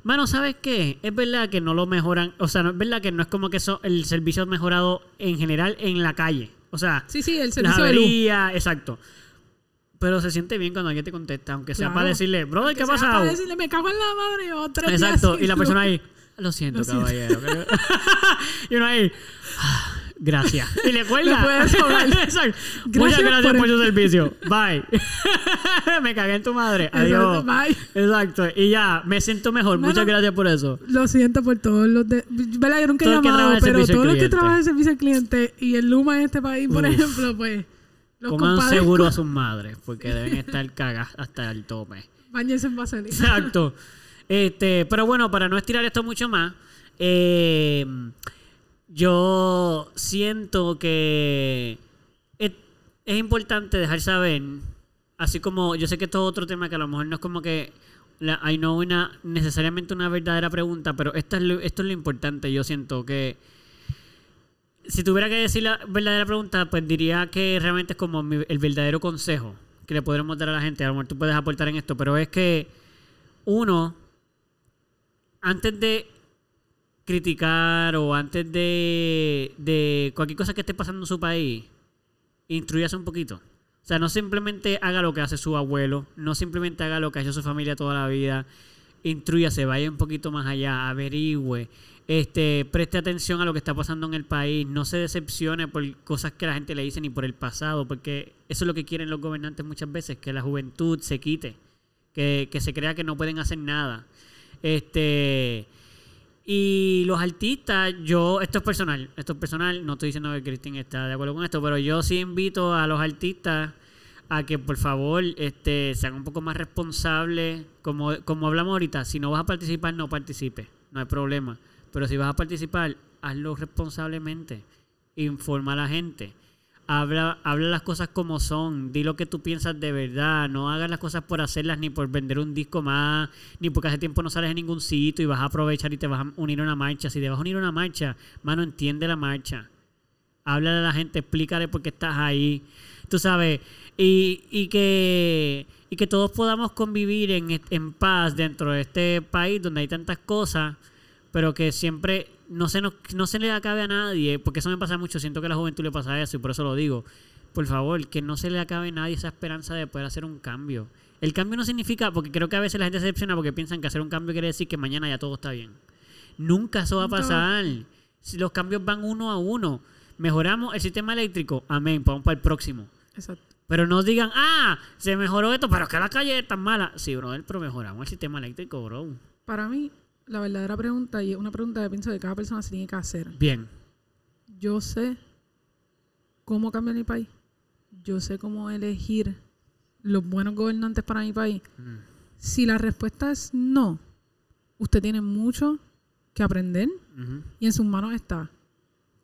Mano, ¿sabes qué? Es verdad que no lo mejoran. O sea, no es verdad que no es como que eso, el servicio ha mejorado en general en la calle. O sea, Sí, sí, el la servicio de luz. avería, exacto. Pero se siente bien cuando alguien te contesta, aunque sea Claro. para decirle, brother, ¿qué ha pasado? Para decirle, me cago en la madre, yo tres Exacto, y la persona ahí, lo siento, Lo siento. caballero. y uno ahí, "Ah, gracias. Y le cuelga. Exacto. Muchas Gracias por su servicio. Bye. me cagué en tu madre. Adiós. bye. Exacto. Y ya, me siento mejor. Muchas gracias por eso. Lo siento por todos los de... ¿Verdad? Yo nunca he llamado, pero todos los que trabajan en servicio al cliente y el Luma en este país, por Uf. ejemplo, pues... Los Pongan compadezco. seguro a sus madres, porque deben estar cagadas hasta el tope. Báñense en vaselina. Exacto. Este, pero bueno, para no estirar esto mucho más, eh, yo siento que es, importante dejar saber, así como yo sé que esto es otro tema que a lo mejor no es como que hay no una necesariamente una verdadera pregunta, pero esto es lo, importante. Yo siento que si tuviera que decir la verdadera pregunta, pues diría que realmente es como el verdadero consejo que le podremos dar a la gente. A lo mejor tú puedes aportar en esto, pero es que uno, antes de criticar o antes de, de cualquier cosa que esté pasando en su país, instruyase un poquito. O sea, no simplemente haga lo que hace su abuelo, no simplemente haga lo que ha hecho su familia toda la vida, instruyase, vaya un poquito más allá, averigüe, este, preste atención a lo que está pasando en el país, no se decepcione por cosas que la gente le dice ni por el pasado, porque eso es lo que quieren los gobernantes muchas veces, que la juventud se quite, que, que se crea que no pueden hacer nada. Este, y los artistas, yo, esto es personal, esto es personal, no estoy diciendo que Cristín está de acuerdo con esto, pero yo sí invito a los artistas a que por favor este, sean un poco más responsables, como, como hablamos ahorita, si no vas a participar, no participes, no hay problema, pero si vas a participar, hazlo responsablemente, informa a la gente. Habla, habla las cosas como son, di lo que tú piensas de verdad, no hagas las cosas por hacerlas ni por vender un disco más, ni porque hace tiempo no sales en ningún sitio y vas a aprovechar y te vas a unir a una marcha. Si te vas a unir a una marcha, mano, entiende la marcha. Háblale a la gente, explícale por qué estás ahí. Tú sabes, y, y que y que todos podamos convivir en, en paz dentro de este país donde hay tantas cosas, pero que siempre no se, nos, no se le acabe a nadie, porque eso me pasa mucho, siento que a la juventud le pasa eso y por eso lo digo. por favor, que no se le acabe a nadie esa esperanza de poder hacer un cambio. El cambio no significa, porque creo que a veces la gente se decepciona porque piensan que hacer un cambio quiere decir que mañana ya todo está bien. Nunca eso va a pasar. Si los cambios van uno a uno. Mejoramos el sistema eléctrico, amén, vamos para el próximo. Exacto. Pero no digan, ah, se mejoró esto, pero es que la calle es tan mala. Sí, bro, pero mejoramos el sistema eléctrico, bro. Para mí, la verdadera pregunta, y es una pregunta que pienso que cada persona se tiene que hacer. Bien. Yo sé cómo cambiar mi país. Yo sé cómo elegir los buenos gobernantes para mi país. Mm. Si la respuesta es no, usted tiene mucho que aprender y en sus manos está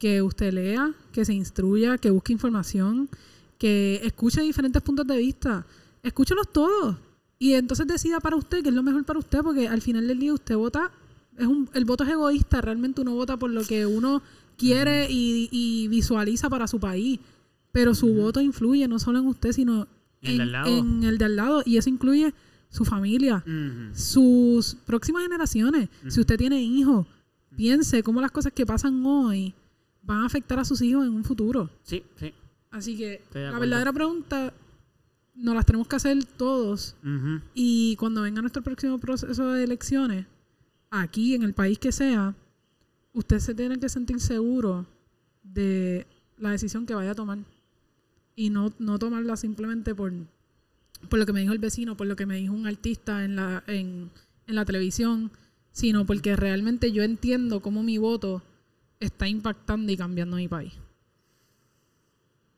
que usted lea, que se instruya, que busque información, que escuche diferentes puntos de vista. Escúchelos todos. Y entonces decida para usted qué es lo mejor para usted, porque al final del día usted vota, es un, el voto es egoísta, realmente uno vota por lo que uno quiere y, y visualiza para su país. Pero su voto influye no solo en usted, sino En el de al lado. en el de al lado. Y eso incluye su familia, sus próximas generaciones. Si usted tiene hijos, piense cómo las cosas que pasan hoy van a afectar a sus hijos en un futuro. Sí, sí. Así que la verdadera pregunta nos las tenemos que hacer todos. Y cuando venga nuestro próximo proceso de elecciones, aquí en el país que sea, usted se tiene que sentir seguro de la decisión que vaya a tomar. Y no, no tomarla simplemente por, por lo que me dijo el vecino, por lo que me dijo un artista en la, en, en la televisión, sino porque realmente yo entiendo cómo mi voto está impactando y cambiando mi país.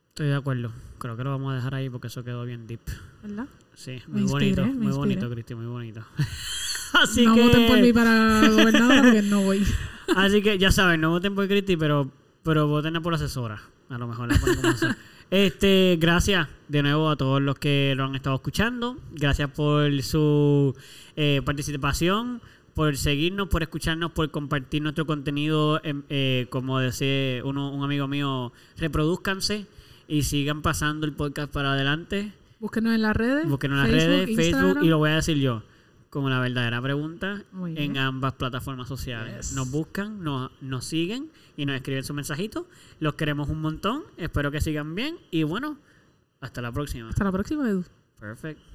Estoy de acuerdo. Creo que lo vamos a dejar ahí porque eso quedó bien deep. ¿Verdad? Sí, muy bonito. inspiré, Muy bonito, Cristi, muy bonito. Así no que... voten por mí para gobernadora porque no voy. Así que ya saben, no voten por Cristi, pero, pero voten por asesora. A lo mejor la asesora. Este, gracias de nuevo a todos los que lo han estado escuchando. Gracias por su eh, participación, por seguirnos, por escucharnos, por compartir nuestro contenido. em, eh, como decía uno, un amigo mío, reproduzcanse y sigan pasando el podcast para adelante. Búsquenos en las redes. Búsquenos en las Facebook, redes, Facebook, y lo voy a decir yo, como la verdadera pregunta en ambas plataformas sociales. Yes. Nos buscan, nos, nos siguen y nos escriben sus mensajitos. Los queremos un montón. Espero que sigan bien. Y bueno, hasta la próxima. Hasta la próxima, Edu. Perfect.